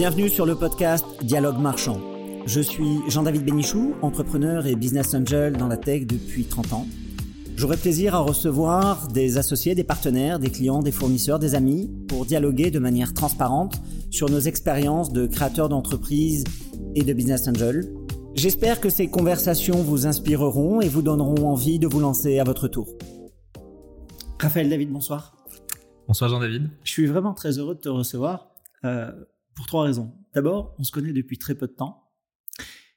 Bienvenue sur le podcast Dialogue Marchand. Je suis Jean-David Bénichou, entrepreneur et business angel dans la tech depuis 30 ans. J'aurai plaisir à recevoir des associés, des partenaires, des clients, des fournisseurs, des amis pour dialoguer de manière transparente sur nos expériences de créateurs d'entreprises et de business angel. J'espère que ces conversations vous inspireront et vous donneront envie de vous lancer à votre tour. Raphaël David, bonsoir. Bonsoir Jean-David. Je suis vraiment très heureux de te recevoir euh, pour trois raisons. D'abord, on se connaît depuis très peu de temps.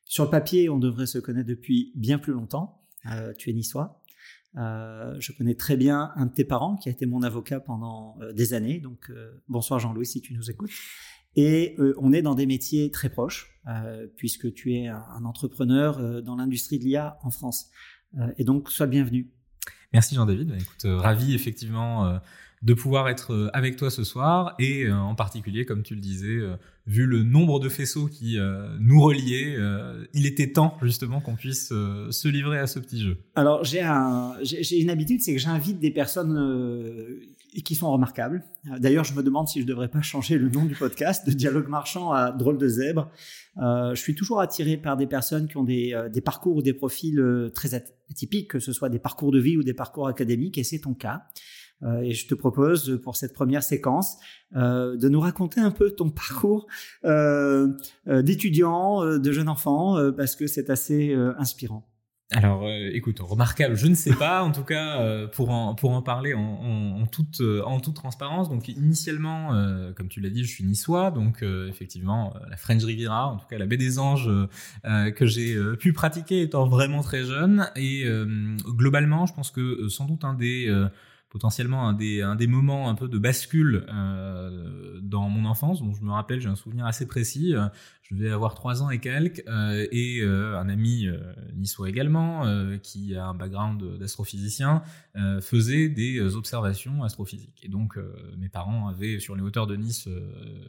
Sur le papier, on devrait se connaître depuis bien plus longtemps. Euh, tu es niçois. Euh, je connais très bien un de tes parents qui a été mon avocat pendant euh, des années. Donc, bonsoir Jean-Louis si tu nous écoutes. Et on est dans des métiers très proches, puisque tu es un, entrepreneur dans l'industrie de l'IA en France. et donc, sois bienvenu. Merci Jean-David. Écoute, ravi effectivement de pouvoir être avec toi ce soir et en particulier, comme tu le disais, vu le nombre de faisceaux qui euh, nous reliaient, euh, il était temps justement qu'on puisse euh, se livrer à ce petit jeu. Alors j'ai un, une habitude, c'est que j'invite des personnes qui sont remarquables. D'ailleurs, je me demande si je devrais pas changer le nom du podcast de Dialogue Marchand à Drôle de zèbre. je suis toujours attiré par des personnes qui ont des, des parcours ou des profils très atypiques, que ce soit des parcours de vie ou des parcours académiques, et c'est ton cas. Euh, et je te propose pour cette première séquence euh, de nous raconter un peu ton parcours euh, d'étudiant, de jeune enfant, parce que c'est assez inspirant. Alors, écoute, remarquable, je ne sais pas. En tout cas, pour en pour en parler en, en, toute en toute transparence. Donc, initialement, comme tu l'as dit, je suis niçois. Donc, effectivement, la French Riviera, en tout cas la baie des Anges, que j'ai pu pratiquer étant vraiment très jeune. Et globalement, je pense que sans doute un des potentiellement un des, un des moments un peu de bascule euh, dans mon enfance, dont je me rappelle, j'ai un souvenir assez précis je vais avoir trois ans et quelques, euh, et euh, un ami euh, niçois également, qui a un background d'astrophysicien, faisait des observations astrophysiques. Et donc, mes parents avaient sur les hauteurs de Nice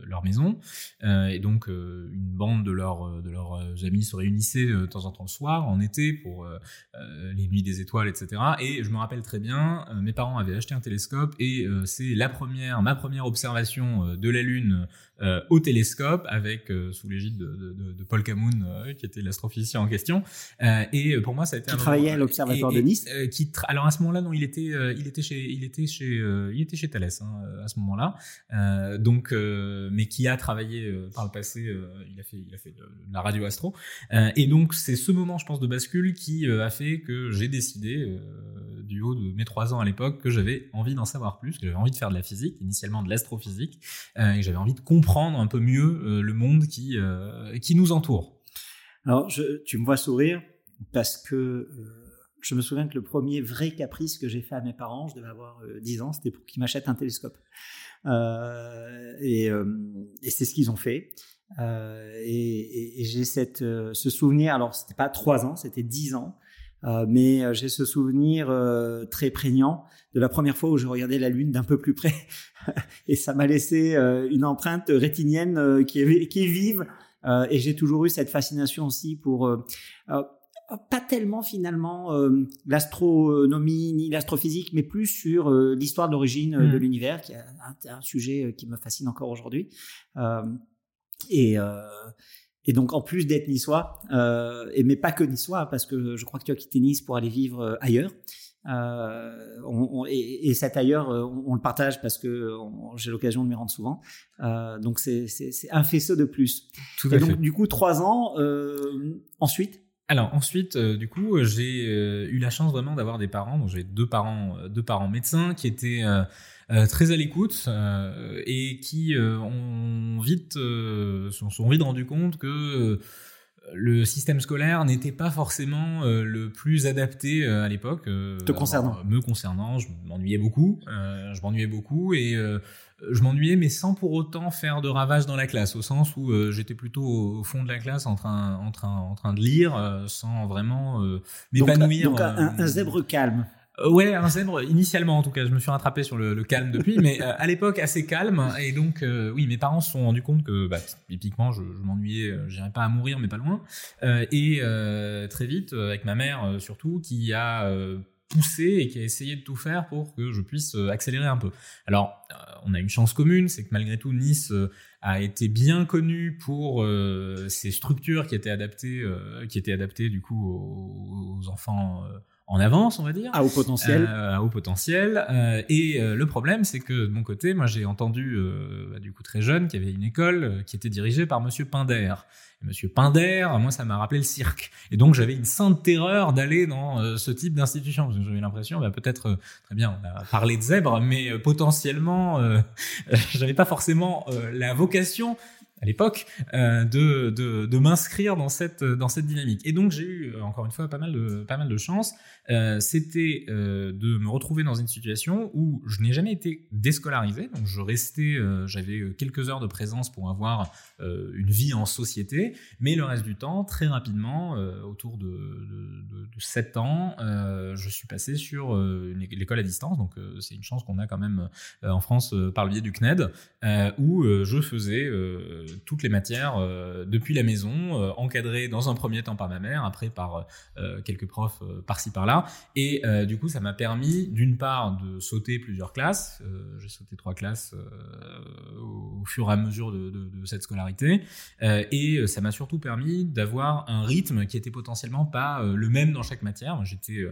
leur maison, et donc une bande de leurs de leurs amis se réunissait de temps en temps le soir, en été, pour les nuits des étoiles, etc. Et je me rappelle très bien, mes parents avaient acheté un télescope, et c'est la première, ma première observation de la Lune euh, au télescope avec euh, sous l'égide de, de, de, Paul Camoun euh, qui était l'astrophysicien en question. Et pour moi ça a été qui travaillait à l'observatoire de Nice. qui alors à ce moment-là non il était il était chez il était chez il était chez Thales hein, à ce moment-là. Donc mais qui a travaillé par le passé il a fait il a fait de, la radio astro. Et donc c'est ce moment je pense de bascule qui a fait que j'ai décidé du haut de mes trois ans à l'époque que j'avais envie d'en savoir plus que j'avais envie de faire de la physique initialement de l'astrophysique et j'avais envie de comprendre comprendre un peu mieux euh, le monde qui, euh, qui nous entoure. Alors, tu me vois sourire parce que euh, je me souviens que le premier vrai caprice que j'ai fait à mes parents, je devais avoir 10 ans, c'était pour qu'ils m'achètent un télescope. et, c'est ce qu'ils ont fait. et, et, j'ai cette, ce souvenir, alors c'était pas 3 ans, c'était 10 ans, euh, mais euh, j'ai ce souvenir euh, très prégnant de la première fois où je regardais la Lune d'un peu plus près. et ça m'a laissé une empreinte rétinienne qui, est, qui est vive. et j'ai toujours eu cette fascination aussi pour pas tellement finalement l'astronomie ni l'astrophysique, mais plus sur l'histoire de l'origine de mmh. l'univers, qui est un, un, sujet qui me fascine encore aujourd'hui. et et donc, en plus d'être niçois, euh, et mais pas que niçois, parce que je crois que tu as quitté Nice pour aller vivre euh, ailleurs. Euh, on, et, et, cet ailleurs, on, on, le partage parce que j'ai l'occasion de m'y rendre souvent. Euh, donc, c'est un faisceau de plus. Tout à et donc, du coup, trois ans. Ensuite? Alors ensuite, du coup, j'ai eu la chance vraiment d'avoir des parents. Donc j'ai deux parents, deux parents médecins qui étaient très à l'écoute euh, et qui euh, ont vite sont, sont, vite rendu compte que le système scolaire n'était pas forcément le plus adapté à l'époque. Te concernant Me concernant, je m'ennuyais beaucoup. je m'ennuyais beaucoup et je m'ennuyais, mais sans pour autant faire de ravages dans la classe, au sens où j'étais plutôt au fond de la classe en train, en train, en train de lire, sans vraiment m'épanouir. Donc, donc un, un, zèbre calme. Euh, ouais, un zèbre initialement en tout cas. Je me suis rattrapé sur le, calme depuis, mais euh, à l'époque assez calme. Et donc euh, oui, mes parents se sont rendus compte que bah, typiquement je, je m'ennuyais, j'irais pas à mourir, mais pas loin. et très vite avec ma mère surtout, qui a poussé et qui a essayé de tout faire pour que je puisse accélérer un peu. Alors, on a une chance commune, c'est que malgré tout, Nice a été bien connu pour ses structures qui étaient adaptées, qui étaient adaptées du coup aux, enfants en avance, on va dire. À haut potentiel. à haut potentiel. et le problème, c'est que de mon côté, moi, j'ai entendu, bah, du coup, très jeune, qu'il y avait une école qui était dirigée par Monsieur Pinder. Monsieur Pinder, moi, ça m'a rappelé le cirque. Et donc, j'avais une sainte terreur d'aller dans euh, ce type d'institution. J'avais l'impression, bah, peut-être, euh, très bien, on a parlé de zèbre, mais euh, potentiellement, j'avais pas forcément la vocation à l'époque euh, de, de, m'inscrire dans cette dans cette dynamique. Et donc j'ai eu encore une fois pas mal de pas mal de chance. Euh, c'était euh, de me retrouver dans une situation où je n'ai jamais été déscolarisé. Donc je restais j'avais quelques heures de présence pour avoir une vie en société. Mais le reste du temps très rapidement autour de, de, de, 7 ans je suis passé sur l'école à distance. Donc c'est une chance qu'on a quand même en France par le biais du CNED où je faisais toutes les matières euh, depuis la maison, euh, encadrées dans un premier temps par ma mère, après par euh, quelques profs par-ci par-là. Et du coup, ça m'a permis d'une part de sauter plusieurs classes. J'ai sauté trois classes au fur et à mesure de, de cette scolarité. et ça m'a surtout permis d'avoir un rythme qui était potentiellement pas le même dans chaque matière. J'étais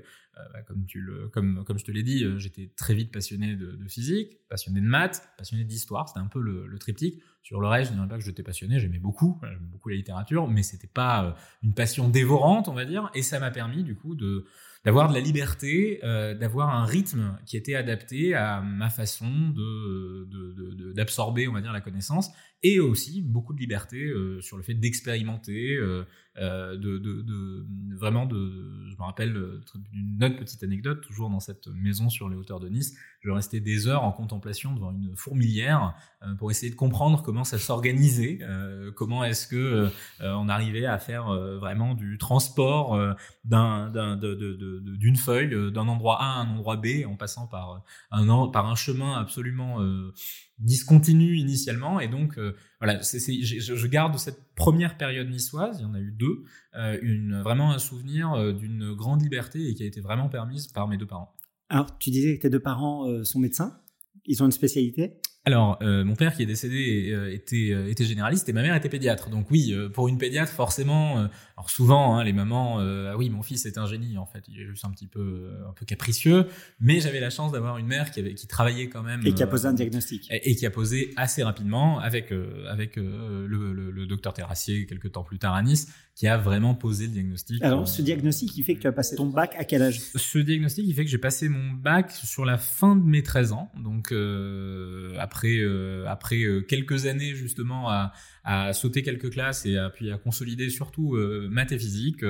bah, comme, tu le, comme, comme je te l'ai dit, j'étais très vite passionné de, physique, passionné de maths, passionné d'histoire. C'était un peu le, triptyque. Sur le reste, je ne dirais pas que j'étais passionné, j'aimais beaucoup, j'aimais beaucoup la littérature, mais c'était pas euh, une passion dévorante, on va dire, et ça m'a permis du coup d'avoir de la liberté, euh, d'avoir un rythme qui était adapté à ma façon d'absorber, on va dire, la connaissance, et aussi beaucoup de liberté euh, sur le fait d'expérimenter, euh, euh de, de, de, vraiment de. Je me rappelle d'une autre petite anecdote, toujours dans cette maison sur les hauteurs de Nice. Je restais des heures en contemplation devant une fourmilière euh, pour essayer de comprendre comment ça s'organisait, euh, comment est-ce que on arrivait à faire vraiment du transport d'un d'une feuille d'un endroit A à un endroit B en passant par un par un chemin absolument discontinu initialement. Et donc euh, voilà je, garde cette première période niçoise. Il y en a eu deux. Euh, une vraiment un souvenir euh, d'une grande liberté et qui a été vraiment permise par mes deux parents. Alors tu disais que tes deux parents sont médecins. Ils ont une spécialité? Alors, euh, mon père qui est décédé euh, était, euh, était généraliste et ma mère était pédiatre. Donc oui, pour une pédiatre, forcément, alors souvent, hein, les mamans, ah oui, mon fils est un génie en fait, il est juste un petit peu, un peu capricieux. Mais j'avais la chance d'avoir une mère qui avait, qui travaillait quand même et qui a posé un diagnostic et, qui a posé assez rapidement avec avec le, le, le, docteur Terrassier quelques temps plus tard à Nice, qui a vraiment posé le diagnostic. Alors, ce diagnostic, il fait que tu as passé ton bac à quel âge? Ce diagnostic, il fait que j'ai passé mon bac sur la fin de mes 13 ans, donc après euh, après euh, quelques années justement à, à, sauter quelques classes et à, puis à consolider surtout euh, maths et physique,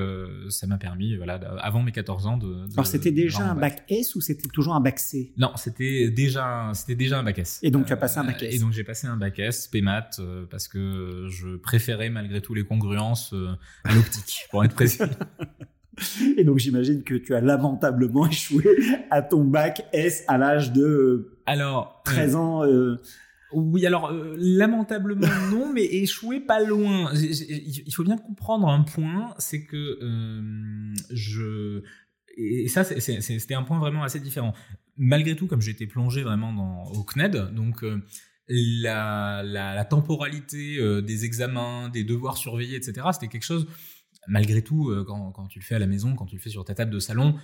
ça m'a permis voilà avant mes 14 ans de. de Alors c'était déjà un bac. S ou c'était toujours un bac C? Non, c'était déjà c'était déjà un bac S. Et donc tu as passé un bac S. Et donc j'ai passé un bac S, P maths parce que je préférais malgré tout les congruences à l'optique pour être précis. Et donc j'imagine que tu as lamentablement échoué à ton bac S à l'âge de alors 13 euh, ans. Euh... Oui, alors euh, lamentablement non, mais échoué pas loin. il faut bien comprendre un point, c'est que euh, je et ça c'était un point vraiment assez différent. Malgré tout, comme j'étais plongé vraiment dans au CNED, donc la, la, la, temporalité des examens, des devoirs surveillés, etc. C'était quelque chose malgré tout, euh, quand, quand, tu le fais à la maison, quand tu le fais sur ta table de salon,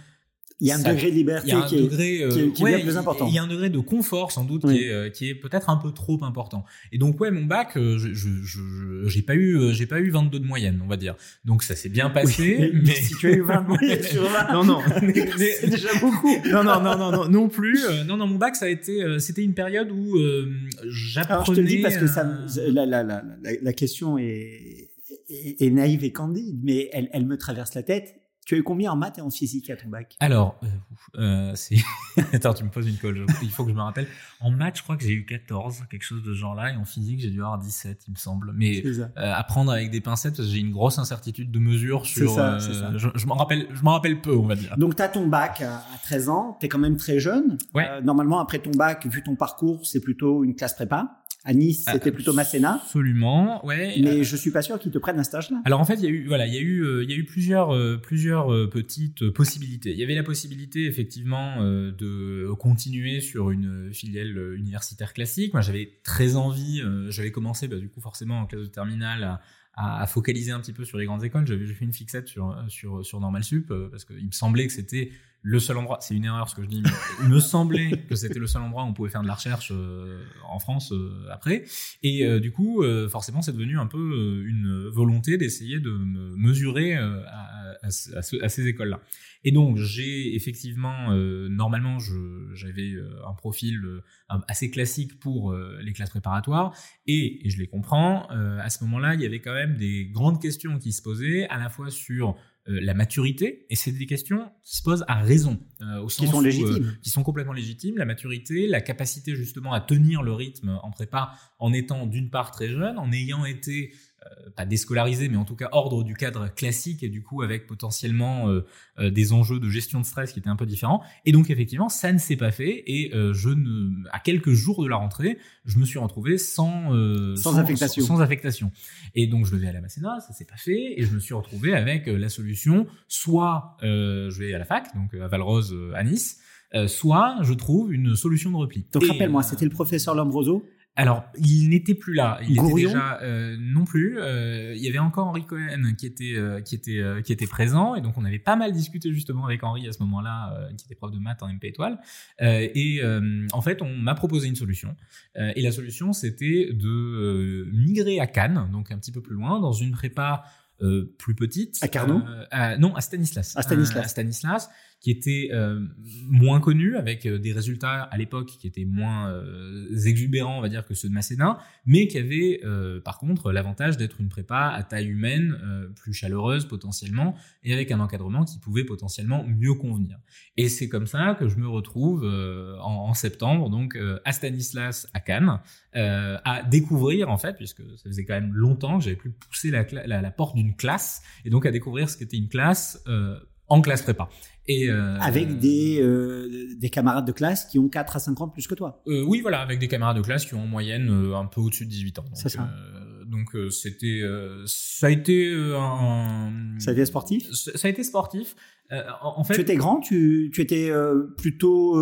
il y a un degré de liberté qui, est, euh, plus important. Il y a un degré de confort sans doute qui est, euh, qui est peut-être un peu trop important. Et donc ouais, mon bac, je j'ai pas eu j'ai pas eu 22 de moyenne, on va dire. Donc ça s'est bien passé. mais, si tu as eu 20 de moyenne sur 20, non non, c'est déjà beaucoup. non non non non non non plus. non non, mon bac ça a été c'était une période où j'apprenais. Alors je te le dis parce que ça la la la, la question est est, naïve et candide, mais elle, elle me traverse la tête. Tu as eu combien en maths et en physique à ton bac? Alors, euh, euh. Attends, tu me poses une colle. Il faut que je me rappelle. En maths, je crois que j'ai eu 14, quelque chose de ce genre-là, et en physique, j'ai dû avoir 17, il me semble. Mais euh, apprendre avec des pincettes, j'ai une grosse incertitude de mesure sur. Ça, ça. Je, je m'en rappelle, je m'en rappelle peu, on va dire. Donc, tu as ton bac à 13 ans, tu es quand même très jeune. Ouais. Euh, normalement, après ton bac, vu ton parcours, c'est plutôt une classe prépa À Nice, c'était plutôt Masséna. Absolument, ouais. Mais je suis pas sûr qu'ils te prennent un stage là. Alors en fait, il y a eu, voilà, il y a eu, il y a eu plusieurs, plusieurs petites possibilités. Il y avait la possibilité effectivement de continuer sur une filiale universitaire classique. Moi, j'avais très envie. j'avais commencé, bah, du coup, forcément en classe de terminale à à, focaliser un petit peu sur les grandes écoles. J'avais fait une fixette sur sur sur Normal Sup euh, parce qu'il me semblait que c'était le seul endroit. C'est une erreur ce que je dis, mais il me semblait que c'était le seul endroit où on pouvait faire de la recherche euh, en France euh, après. Et du coup, forcément, c'est devenu un peu une volonté d'essayer de me mesurer à, à, ces écoles-là. Et donc, j'ai effectivement, normalement, j'avais un profil assez classique pour les classes préparatoires, et, et je les comprends. à ce moment-là, il y avait quand même des grandes questions qui se posaient, à la fois sur euh, la maturité, et c'est des questions qui se posent à raison, euh, au sens qui sont légitimes, euh, qui sont complètement légitimes. La maturité, la capacité justement à tenir le rythme en prépa, en étant d'une part très jeune, en ayant été euh, pas déscolarisé, mais en tout cas ordre du cadre classique et du coup avec potentiellement euh, euh, des enjeux de gestion de stress qui étaient un peu différents. Et donc effectivement, ça ne s'est pas fait et je ne, à quelques jours de la rentrée, je me suis retrouvé sans sans, affectation. Sans, affectation. Et donc je vais à la Masséna, ça s'est pas fait et je me suis retrouvé avec la solution soit je vais à la fac, donc à Valrose à Nice. soit je trouve une solution de repli. Donc rappelle-moi, c'était le professeur Lombroso? Alors, il n'était plus là. Il était déjà euh, non plus. Euh, il y avait encore Henri Cohen qui était euh, qui était qui était présent et donc on avait pas mal discuté justement avec Henri à ce moment-là, qui était prof de maths en MP étoile. et en fait, on m'a proposé une solution. et la solution, c'était de migrer à Cannes, donc un petit peu plus loin, dans une prépa plus petite. À Carnot Non, à Stanislas. À Stanislas. à Stanislas qui était euh, moins connu, avec euh, des résultats à l'époque qui étaient moins euh, exubérants, on va dire, que ceux de Masséna, mais qui avait par contre l'avantage d'être une prépa à taille humaine, plus chaleureuse potentiellement, et avec un encadrement qui pouvait potentiellement mieux convenir. Et c'est comme ça que je me retrouve en, septembre, donc à Stanislas, à Cannes, à découvrir en fait, puisque ça faisait quand même longtemps que j'avais plus poussé la, la, la porte d'une classe, et donc à découvrir ce qu'était une classe en classe prépa. Et euh, avec des, euh, des camarades de classe qui ont 4 à 5 ans plus que toi. Euh, oui, voilà, avec des camarades de classe qui ont en moyenne euh, un peu au-dessus de 18 ans. C'est ça. Euh, donc c'était, ça a été un. Ça a été sportif? Ça a été sportif. En, fait. Tu étais grand, tu, tu étais plutôt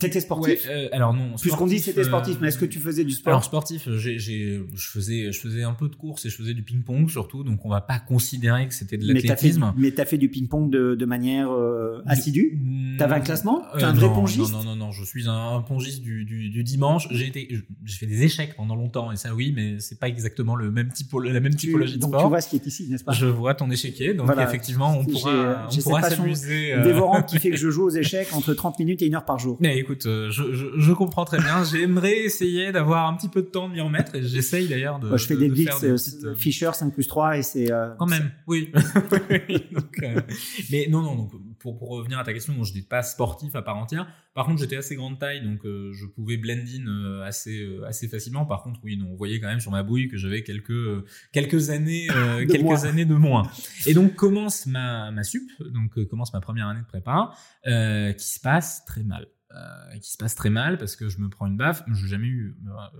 T'étais sportif euh, Alors non. Puisqu'on dit c'était sportif, mais est-ce que tu faisais du sport Alors sportif, j'ai, j'ai, je faisais, je faisais un peu de course et je faisais du ping-pong surtout, donc on va pas considérer que c'était de l'athlétisme. Mais t'as fait, du ping-pong de, de manière euh, assidue? T'avais un classement? euh, T'es un vrai pongiste? Non, non, non, je suis un, pongiste du, du, du, dimanche. J'ai été, j'ai fait des échecs pendant longtemps et ça oui, mais c'est pas exactement le même type, la même typologie de donc sport. Donc tu vois ce qui est ici, n'est-ce pas? Je vois ton échiquier, donc effectivement on pourra, on pourra s'amuser. Dévorante qui fait que je joue aux échecs entre 30 minutes et une heure par jour. Mais écoute, je, je je, comprends très bien. J'aimerais essayer d'avoir un petit peu de temps de m'y remettre et j'essaye d'ailleurs de. je fais des blitz euh, euh, Fisher 5 plus 3 et c'est. Euh, Quand même, oui. mais non, non, donc pour, pour revenir à ta question, je n'étais pas sportif à part entière. Par contre, j'étais assez grande taille, donc je pouvais blend in assez assez facilement. Par contre, oui, non, on voyait quand même sur ma bouille que j'avais quelques quelques années quelques années de moins. Et donc commence ma ma sup, donc commence ma première année de prépa, qui se passe très mal. Euh, qui se passe très mal parce que je me prends une baffe. Je jamais eu,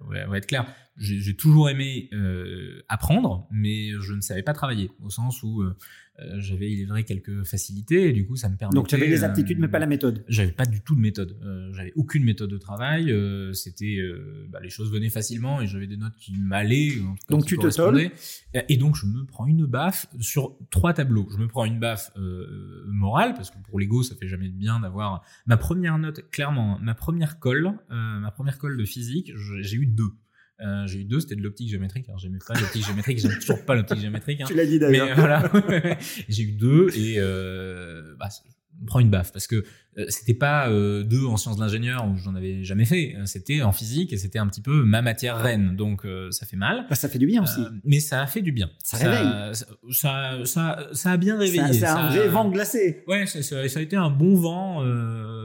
on va être clair, j'ai toujours aimé euh, apprendre, mais je ne savais pas travailler, au sens où euh, euh, j'avais, il est vrai, quelques facilités, et du coup, ça me permettait... Donc, tu avais les aptitudes, mais pas la méthode J'avais pas du tout de méthode. j'avais aucune méthode de travail. c'était... bah, les choses venaient facilement, et j'avais des notes qui m'allaient. donc, tu te tolles Et donc, je me prends une baffe sur trois tableaux. Je me prends une baffe morale, parce que pour l'ego, ça fait jamais de bien d'avoir... Ma première note, clairement, ma première colle, ma première colle de physique, j'ai eu deux. Euh, j'ai eu deux, c'était de l'optique géométrique. Alors j'aimais pas l'optique géométrique, j'aime toujours pas l'optique géométrique. Hein. Tu l'as dit d'ailleurs. Mais voilà, j'ai eu deux et euh, bah, on prend une baffe parce que euh, c'était pas euh, deux en sciences de l'ingénieur où j'en avais jamais fait. Euh, c'était en physique et c'était un petit peu ma matière reine. Donc ça fait mal. Bah, ça fait du bien aussi. mais ça a fait du bien. Ça, réveille. Ça, ça, ça, a bien réveillé. C'est un vrai vent glacé. Ouais, ça, a été un bon vent,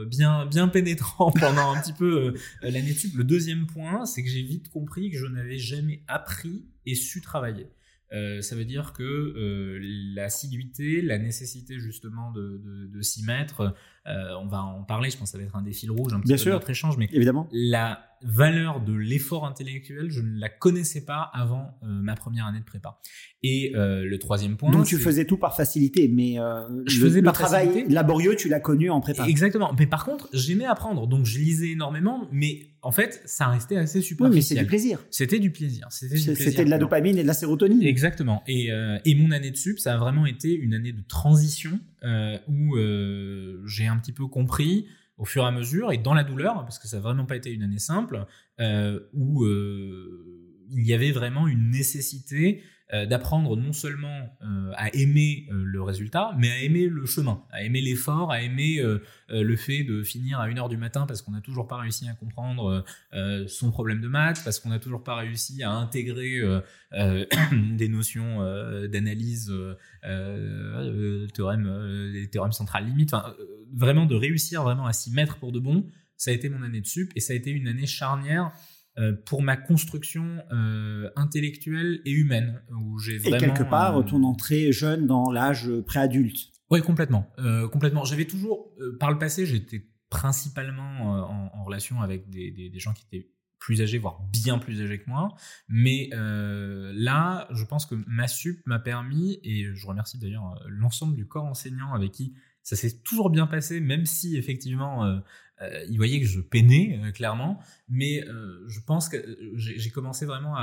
bien, bien pénétrant pendant un petit peu l'année Le deuxième point, c'est que j'ai vite compris que je n'avais jamais appris et su travailler. Euh, ça veut dire que euh, l'assiduité, la nécessité justement de, de, de s'y mettre, on va en parler. Je pense que ça va être un des fils rouges un petit Bien peu sûr. de notre échange, mais Évidemment. la valeur de l'effort intellectuel, je ne la connaissais pas avant ma première année de prépa. Et le troisième point. Donc tu faisais tout par facilité, mais je le, faisais le travail facilité. laborieux, tu l'as connu en prépa. Exactement. Mais par contre, j'aimais apprendre, donc je lisais énormément, mais en fait, ça restait assez Oui, superficiel. mais c'est du plaisir. C'était du plaisir. C'était de la dopamine et de la sérotonine. Exactement. Et, euh, et mon année de sup, ça a vraiment été une année de transition euh, où euh, j'ai un petit peu compris au fur et à mesure et dans la douleur, parce que ça n'a vraiment pas été une année simple, euh, où euh, il y avait vraiment une nécessité euh, d'apprendre non seulement euh, à aimer euh, le résultat, mais à aimer le chemin, à aimer l'effort, à aimer le fait de finir à 1h du matin parce qu'on n'a toujours pas réussi à comprendre son problème de maths, parce qu'on n'a toujours pas réussi à intégrer des notions d'analyse, théorème, les théorèmes centrales limites, vraiment de réussir vraiment à s'y mettre pour de bon. Ça a été mon année de sup et ça a été une année charnière pour ma construction euh, intellectuelle et humaine, où j'ai Et vraiment quelque part, euh, ton entrée jeune dans l'âge préadulte. oui, complètement. Euh, complètement. J'avais toujours, euh, par le passé, j'étais principalement euh, en, en relation avec des, des, des gens qui étaient plus âgés, voire bien plus âgés que moi. Mais euh, là, je pense que ma sup m'a permis, et je remercie d'ailleurs euh, l'ensemble du corps enseignant avec qui ça s'est toujours bien passé, même si effectivement, euh, euh, ils voyaient que je peinais euh, clairement. Mais euh, je pense que euh, j'ai commencé vraiment à,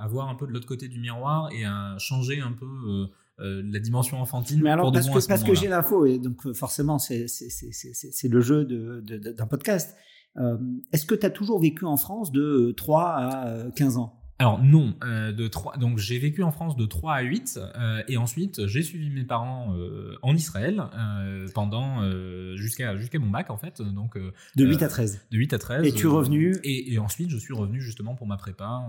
à, à voir un peu de l'autre côté du miroir et à changer un peu euh, euh, la dimension enfantine. Mais alors, pour de parce que, parce que j'ai l'info, et donc forcément, c'est c'est- c'est- c'est- c'est- c'est le jeu de- de- de- d'un podcast. Euh, Est-ce que tu as toujours vécu en France de 3 à euh, 15 ans? Alors non, euh, de 3, donc j'ai vécu en France de 3 à 8 euh, et ensuite j'ai suivi mes parents euh, en Israël pendant jusqu'à jusqu'à mon bac en fait, donc De Euh, 8 à 13 de 8 à 13. Et tu es revenu et, et ensuite je suis revenu justement pour ma prépa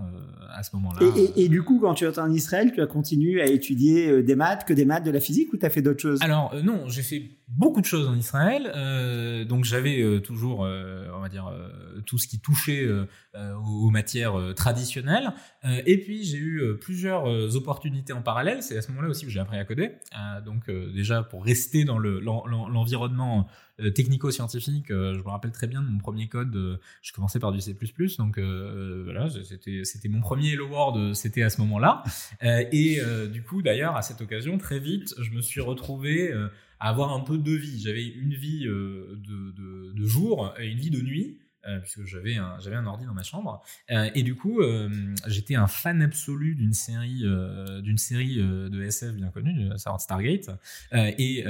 à ce moment-là. et, et- et du coup, quand tu es en Israël, tu as continué à étudier des maths, que des maths, de la physique, ou tu as fait d'autres choses? Alors non, j'ai fait beaucoup de choses en Israël, donc j'avais toujours, on va dire, tout ce qui touchait aux matières traditionnelles, et puis j'ai eu euh, plusieurs euh, opportunités en parallèle. C'est à ce moment-là aussi que j'ai appris à coder, Euh, donc euh, déjà pour rester dans le- l'en- l'en- l'environnement euh, technico-scientifique, euh, je me rappelle très bien de mon premier code. euh, je commençais par du C++, donc euh, voilà, c'était mon premier Hello World, c'était à ce moment-là. Euh, et euh, du coup, d'ailleurs, à cette occasion, très vite, je me suis retrouvé euh, à avoir un peu deux vies. J'avais une vie euh, de jour et une vie de nuit. Euh, puisque j'avais un, j'avais un ordi dans ma chambre Euh, et du coup euh, j'étais un fan absolu d'une série d'une série de SF bien connue de Stargate et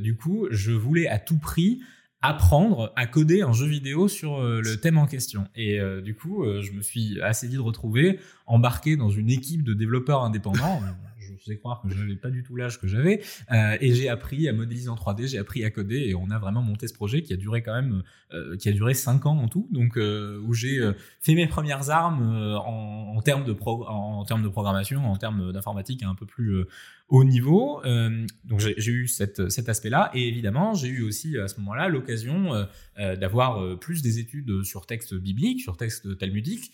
du coup je voulais à tout prix apprendre à coder un jeu vidéo sur le thème en question. Et du coup, je me suis assez vite retrouvé embarqué dans une équipe de développeurs indépendants. je faisais croire que je n'avais pas du tout l'âge que j'avais. Euh, et j'ai appris à modéliser en 3D, j'ai appris à coder et on a vraiment monté ce projet qui a duré quand même, euh, qui a duré 5 ans en tout. Donc, euh, où j'ai euh, fait mes premières armes euh, en, en, termes de pro- en, en termes de programmation, en termes d'informatique un peu plus euh, haut niveau. Euh, donc j'ai eu cet aspect-là. Et évidemment, j'ai eu aussi à ce moment-là l'occasion euh, euh, d'avoir plus des études sur texte biblique, sur texte talmudique,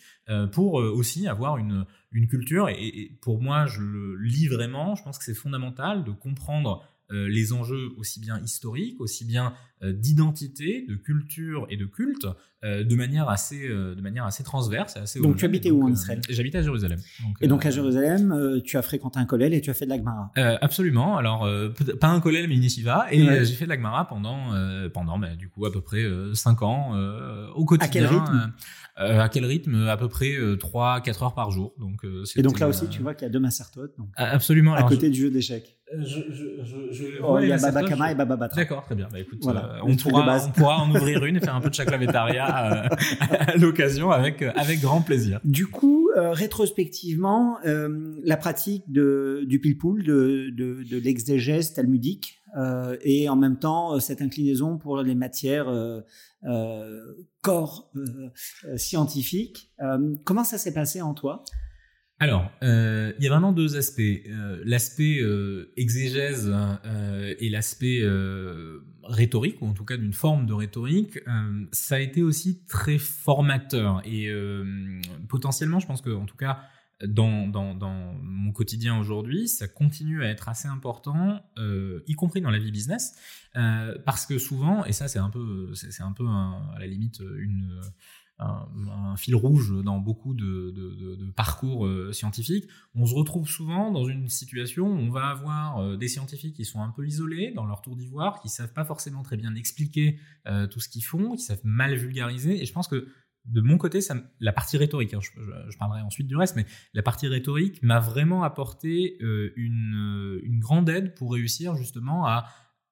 pour aussi avoir une, culture. Et, pour moi, je le lis vraiment. Je pense que c'est fondamental de comprendre les enjeux aussi bien historiques, aussi bien d'identité, de culture et de culte, euh, de manière assez, euh, de manière assez transverse. Assez Donc, tu habitais où en euh, Israël J'habitais à Jérusalem. Donc, Et donc euh, à Jérusalem, euh, tu as fréquenté un collège et tu as fait de la Gemara. euh, absolument. Alors, euh, pas un collège, mais une yeshiva. Et Ouais. euh, j'ai fait de la Gemara pendant, euh, pendant bah, du coup, à peu près 5 ans euh, au quotidien. quel rythme euh, À quel rythme? À peu près 3-4 heures par jour. Donc, euh, Et donc là aussi, euh, tu vois qu'il y a deux massertotes donc, Absolument. à Alors, côté du jeu d'échecs. je, je, je, je, je Oh, il y a la Baba Satoshi. Kama et Baba Batra. D'accord, très bien. Bah, écoute, Voilà, euh, on, pourra, on pourra en ouvrir une et faire un peu de chaclavétaria euh, à l'occasion avec, avec grand plaisir. Du coup, euh, rétrospectivement, euh, la pratique de, du pile-poule, de, de, de l'exégèse talmudique, euh, et en même temps cette inclinaison pour les matières euh, euh, corps scientifiques. Euh, comment ça s'est passé en toi? Alors, euh, il y a vraiment deux aspects. Euh, l'aspect euh, exégèse euh, et l'aspect euh, rhétorique, ou en tout cas d'une forme de rhétorique, euh, ça a été aussi très formateur. Et euh, potentiellement, je pense que, en tout cas, dans, mon quotidien aujourd'hui, ça continue à être assez important, euh, y compris dans la vie business, euh, parce que souvent, et ça c'est un peu, c'est un peu à la limite une un, fil rouge dans beaucoup de, parcours euh, scientifiques, on se retrouve souvent dans une situation où on va avoir des scientifiques qui sont un peu isolés dans leur tour d'ivoire, qui savent pas forcément très bien expliquer tout ce qu'ils font, qui savent mal vulgariser. Et je pense que de mon côté, la partie rhétorique, hein, je, parlerai ensuite du reste, mais la partie rhétorique m'a vraiment apporté une, une grande aide pour réussir justement à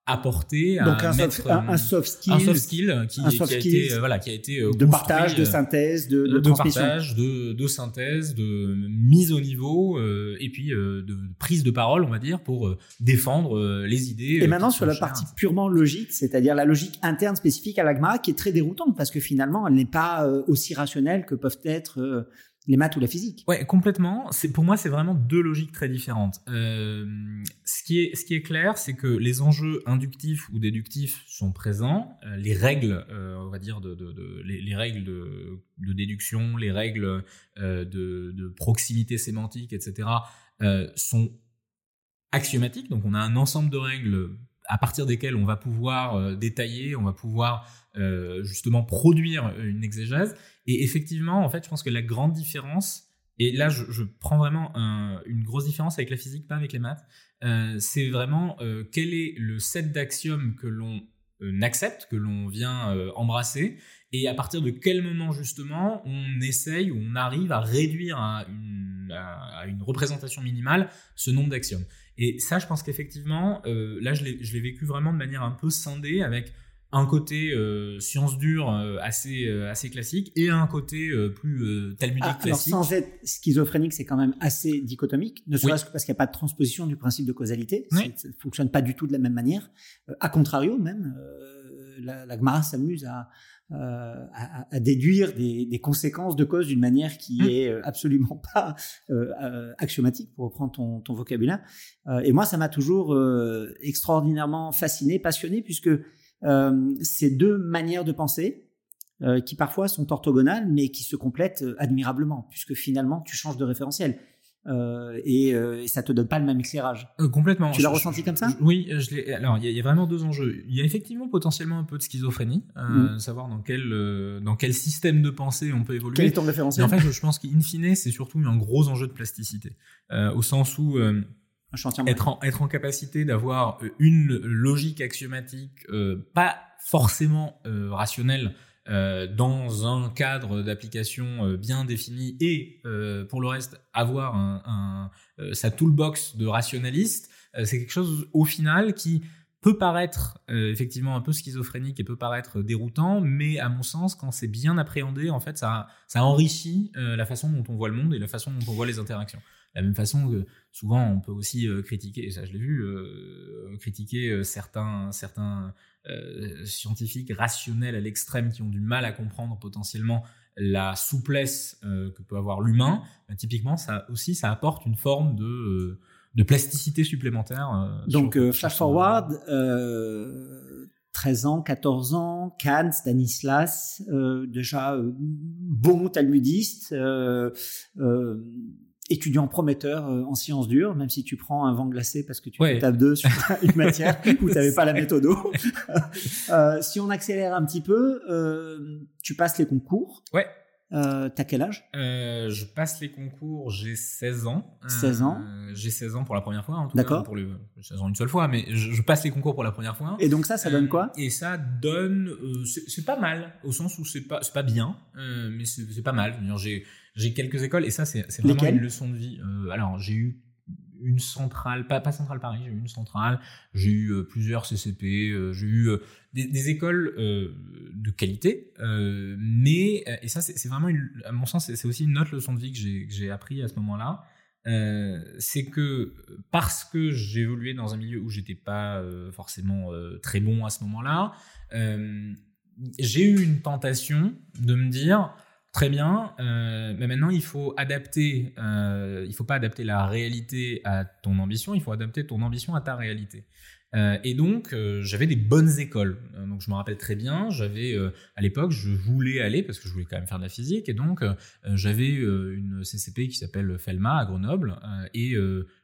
apporter Donc un, mettre, un, soft skill, un soft skill qui, qui a été euh, voilà qui a été euh, de partage de synthèse de, de, de partage de, de, synthèse de mise au niveau euh, et puis euh, de prise de parole on va dire pour défendre les idées et maintenant sur la partie purement logique c'est-à-dire la logique interne spécifique à l'agma qui est très déroutante parce que finalement elle n'est pas aussi rationnelle que peuvent être les maths ou la physique. Ouais, complètement. C'est pour moi, c'est vraiment deux logiques très différentes. Euh, ce qui est clair, c'est que les enjeux inductifs ou déductifs sont présents. Euh, les règles, euh, on va dire les, les, règles de, déduction, les règles de, proximité sémantique, etc., sont axiomatiques. Donc, on a un ensemble de règles à partir desquelles on va pouvoir détailler, on va pouvoir justement produire une exégèse. Et effectivement, en fait, je pense que la grande différence, et là, je, prends vraiment un, une grosse différence avec la physique, pas avec les maths, euh, c'est vraiment euh, quel est le set d'axiomes que l'on euh, accepte, que l'on vient embrasser, et à partir de quel moment justement on essaye ou on arrive à réduire à une, à une représentation minimale ce nombre d'axiomes. Et ça, je pense qu'effectivement, là, je l'ai vécu vraiment de manière un peu scindée avec un côté euh, science dure euh, assez euh, assez classique et un côté plus talmudique ah, classique. Alors sans être schizophrénique, c'est quand même assez dichotomique, ne serait-ce que parce qu'il n'y a pas de transposition du principe de causalité, ça ne fonctionne pas du tout de la même manière. a contrario, même la, la Gemara s'amuse à, à, à, déduire des, des, conséquences de cause d'une manière qui mmh. est absolument pas axiomatique, pour reprendre ton, ton vocabulaire. et moi, ça m'a toujours extraordinairement fasciné, passionné, puisque euh, ces deux manières de penser euh, qui parfois sont orthogonales, mais qui se complètent euh, admirablement, puisque finalement, tu changes de référentiel. Euh, et, euh, et, ça te donne pas le même éclairage. Euh, complètement. Tu l'as ressenti comme ça? Oui, je l'ai. Alors, il y, y, a vraiment deux enjeux. Il y a effectivement potentiellement un peu de schizophrénie, mm. savoir dans quel dans quel système de pensée on peut évoluer. Quel est ton référentiel? En fait, je pense qu'in fine, c'est surtout un gros enjeu de plasticité, au sens où être en, être en capacité d'avoir euh, une logique axiomatique euh, pas forcément euh, rationnelle dans un cadre d'application bien défini et pour le reste avoir un sa toolbox de rationaliste, c'est quelque chose au final qui peut paraître effectivement un peu schizophrénique et peut paraître déroutant, mais à mon sens, quand c'est bien appréhendé, en fait, ça, ça enrichit la façon dont on voit le monde et la façon dont on voit les interactions la même façon que souvent on peut aussi euh, critiquer, et ça je l'ai vu, euh, critiquer euh, certains, certains scientifiques rationnels à l'extrême qui ont du mal à comprendre potentiellement la souplesse que peut avoir l'humain. Ben, typiquement, ça aussi, ça apporte une forme de de plasticité supplémentaire. Donc, flash forward, 13 ans, 14 ans, Kant, Stanislas, déjà bon talmudiste, euh, étudiant prometteur euh, en sciences dures, même si tu prends un vent glacé parce que tu ouais. tapes deux sur une matière où tu n'avais pas la méthode. euh, si on accélère un petit peu, euh, tu passes les concours. Ouais. Euh, T'as quel âge? Euh, Je passe les concours, j'ai 16 ans. 16 ans J'ai 16 ans pour la première fois, en tout cas. Pour le, 16 ans une seule fois, mais je, je, passe les concours pour la première fois. Et donc ça, ça donne quoi? Et ça donne... c'est pas mal, au sens où c'est pas, pas bien, mais c'est pas mal. J'ai j'ai quelques écoles et ça c'est vraiment une leçon de vie. Euh, alors j'ai eu une centrale, pas, pas centrale Paris, j'ai eu une centrale, j'ai eu euh, plusieurs CCP, euh, j'ai eu euh, des, des, écoles de qualité, mais et ça c'est vraiment une, à mon sens c'est aussi une autre leçon de vie que j'ai appris à ce moment-là. c'est que parce que évolué dans un milieu où j'étais pas forcément très bon à ce moment-là, j'ai eu une tentation de me dire Très bien, euh, mais maintenant il faut adapter, euh, il faut pas adapter la réalité à ton ambition, il faut adapter ton ambition à ta réalité. et donc j'avais des bonnes écoles. donc je me rappelle très bien, j'avais à l'époque je voulais aller parce que je voulais quand même faire de la physique et donc j'avais une CCP qui s'appelle Felma à Grenoble et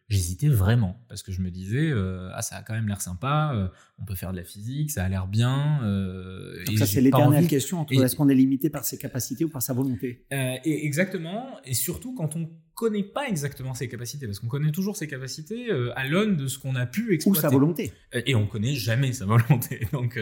j'hésitais vraiment parce que je me disais euh, ah ça a quand même l'air sympa euh, on peut faire de la physique ça a l'air bien euh, Donc ça c'est l'éternelle question entre est-ce qu'on est limité par ses capacités ou par sa volonté? Et exactement et surtout quand on connaît pas exactement ses capacités parce qu'on connaît toujours ses capacités à l'aune de ce qu'on a pu exploiter ou sa volonté. Et on connaît jamais sa volonté donc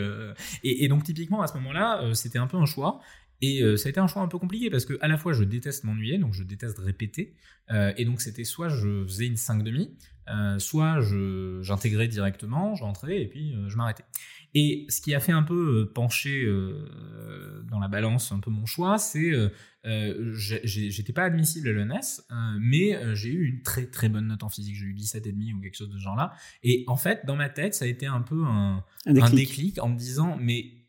et, et, donc typiquement à ce moment-là c'était un peu un choix et euh, ça a été un choix un peu compliqué parce que à la fois je déteste m'ennuyer, donc je déteste répéter. Euh, et donc c'était soit je faisais une 5,5, euh, soit j'intégrais directement, je rentrais et puis je m'arrêtais. Et ce qui a fait un peu pencher dans la balance un peu mon choix, c'est j'étais pas admissible à l'ENS, mais j'ai eu une très très bonne note en physique, j'ai eu 17,5 ou quelque chose de ce genre-là. Et en fait, dans ma tête, ça a été un peu un, un, déclic. un déclic en me disant, mais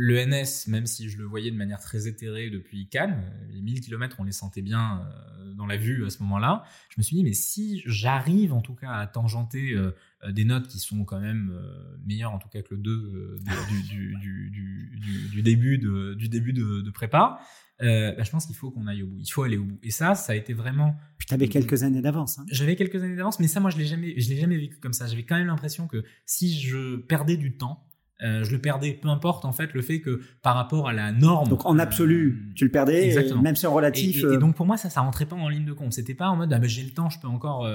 le NS, même si je le voyais de manière très éthérée depuis Cannes, euh, les 1000 km, on les sentait bien euh, dans la vue à ce moment-là, je me suis dit, mais si j'arrive en tout cas à tangenter euh, des notes qui sont quand même meilleures en tout cas que le 2 du, début de, du début de, prépa, bah, je pense qu'il faut qu'on aille au bout. Il faut aller au bout. Et ça, ça a été vraiment. Puis tu avais quelques années d'avance. Hein. J'avais quelques années d'avance, mais ça, moi, je l'ai jamais, je l'ai jamais vécu comme ça. J'avais quand même l'impression que si je perdais du temps, euh, je le perdais, peu importe en fait le fait que par rapport à la norme. Donc en absolu, euh, tu le perdais, même si en relatif. Et, euh, donc pour moi ça, ça rentrait pas en ligne de compte. C'était pas en mode ah ben j'ai le temps, je peux encore.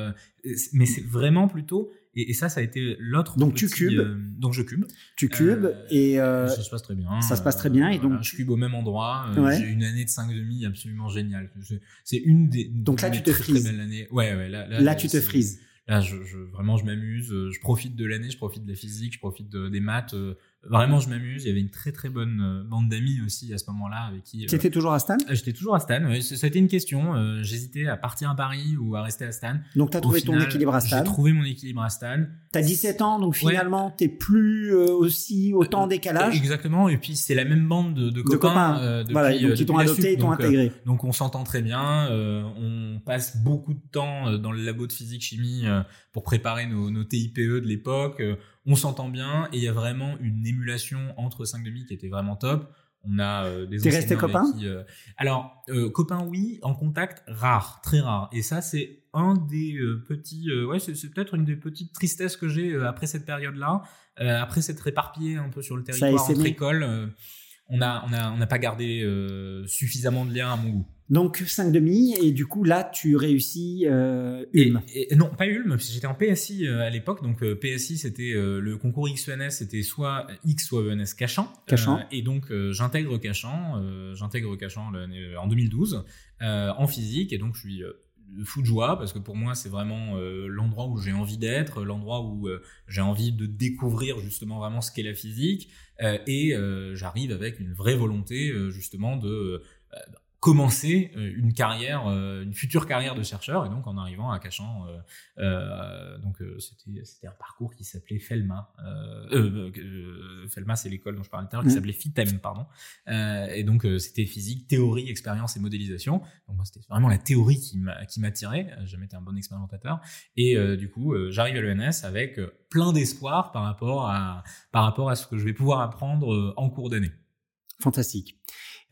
mais c'est vraiment plutôt. Et, ça, ça a été l'autre. Donc tu cubes. donc je cube. Tu cubes et. ça se passe très bien. Ça se passe très bien et donc. je cube au même endroit. J'ai une année de 5 demi absolument géniale. C'est une des. Donc là tu te frises. Ouais ouais là. Là, tu te frises. Là, je, je, vraiment, je m'amuse. Je profite de l'année, je profite de la physique, je profite des maths. Vraiment, je m'amuse. Il y avait une très très bonne euh, bande d'amis aussi à ce moment-là avec qui. Tu étais toujours à Stan? euh, J'étais toujours à Stan. Été une question. Euh, j'hésitais à partir à Paris ou à rester à Stan. Donc tu as trouvé ton équilibre à Stan. J'ai trouvé mon équilibre à Stan. Tu as 17 ans, donc finalement tu t'es plus aussi autant décalage. Exactement. Et puis c'est la même bande de, copains. De copains. depuis, donc ils t'ont adopté, ils t'ont intégré. donc on s'entend très bien. on passe beaucoup de temps dans le labo de physique chimie pour préparer nos, nos TIPE de l'époque on s'entend bien et il y a vraiment une émulation entre 5 demi qui était vraiment top. On a euh, des T'es resté copain euh, Alors euh, copain oui, en contact rare, très rare. Et ça c'est un des petits, ouais c'est, peut-être une des petites tristesses que j'ai après cette période-là, après s'être éparpillé un peu sur le territoire entre écoles. On a on a on n'a pas gardé suffisamment de liens à mon goût. Donc 5 demi et du coup là tu réussis euh, Ulm. non pas Ulm j'étais en PSI euh, à l'époque donc euh, PSI c'était euh, le concours XENS c'était soit X soit ENS Cachan. Cachan. et donc j'intègre Cachan j'intègre Cachan en 2012 en physique et donc je suis fou de joie parce que pour moi c'est vraiment l'endroit où j'ai envie d'être, l'endroit où j'ai envie de découvrir justement vraiment ce qu'est la physique et j'arrive avec une vraie volonté justement de commencer euh, une carrière, euh, une future carrière de chercheur. Et donc, en arrivant à Cachan, euh, donc c'était c'était un parcours qui s'appelait Felma. Felma, c'est l'école dont je parlais tout à l'heure, qui mmh. s'appelait FITEM, pardon. et donc, c'était physique, théorie, expérience et modélisation. Donc, moi, c'était vraiment la théorie qui m'attirait. J'ai jamais été un bon expérimentateur. Et du coup, j'arrive à l'ENS avec plein d'espoir par rapport à par rapport à ce que je vais pouvoir apprendre en cours d'année. Fantastique.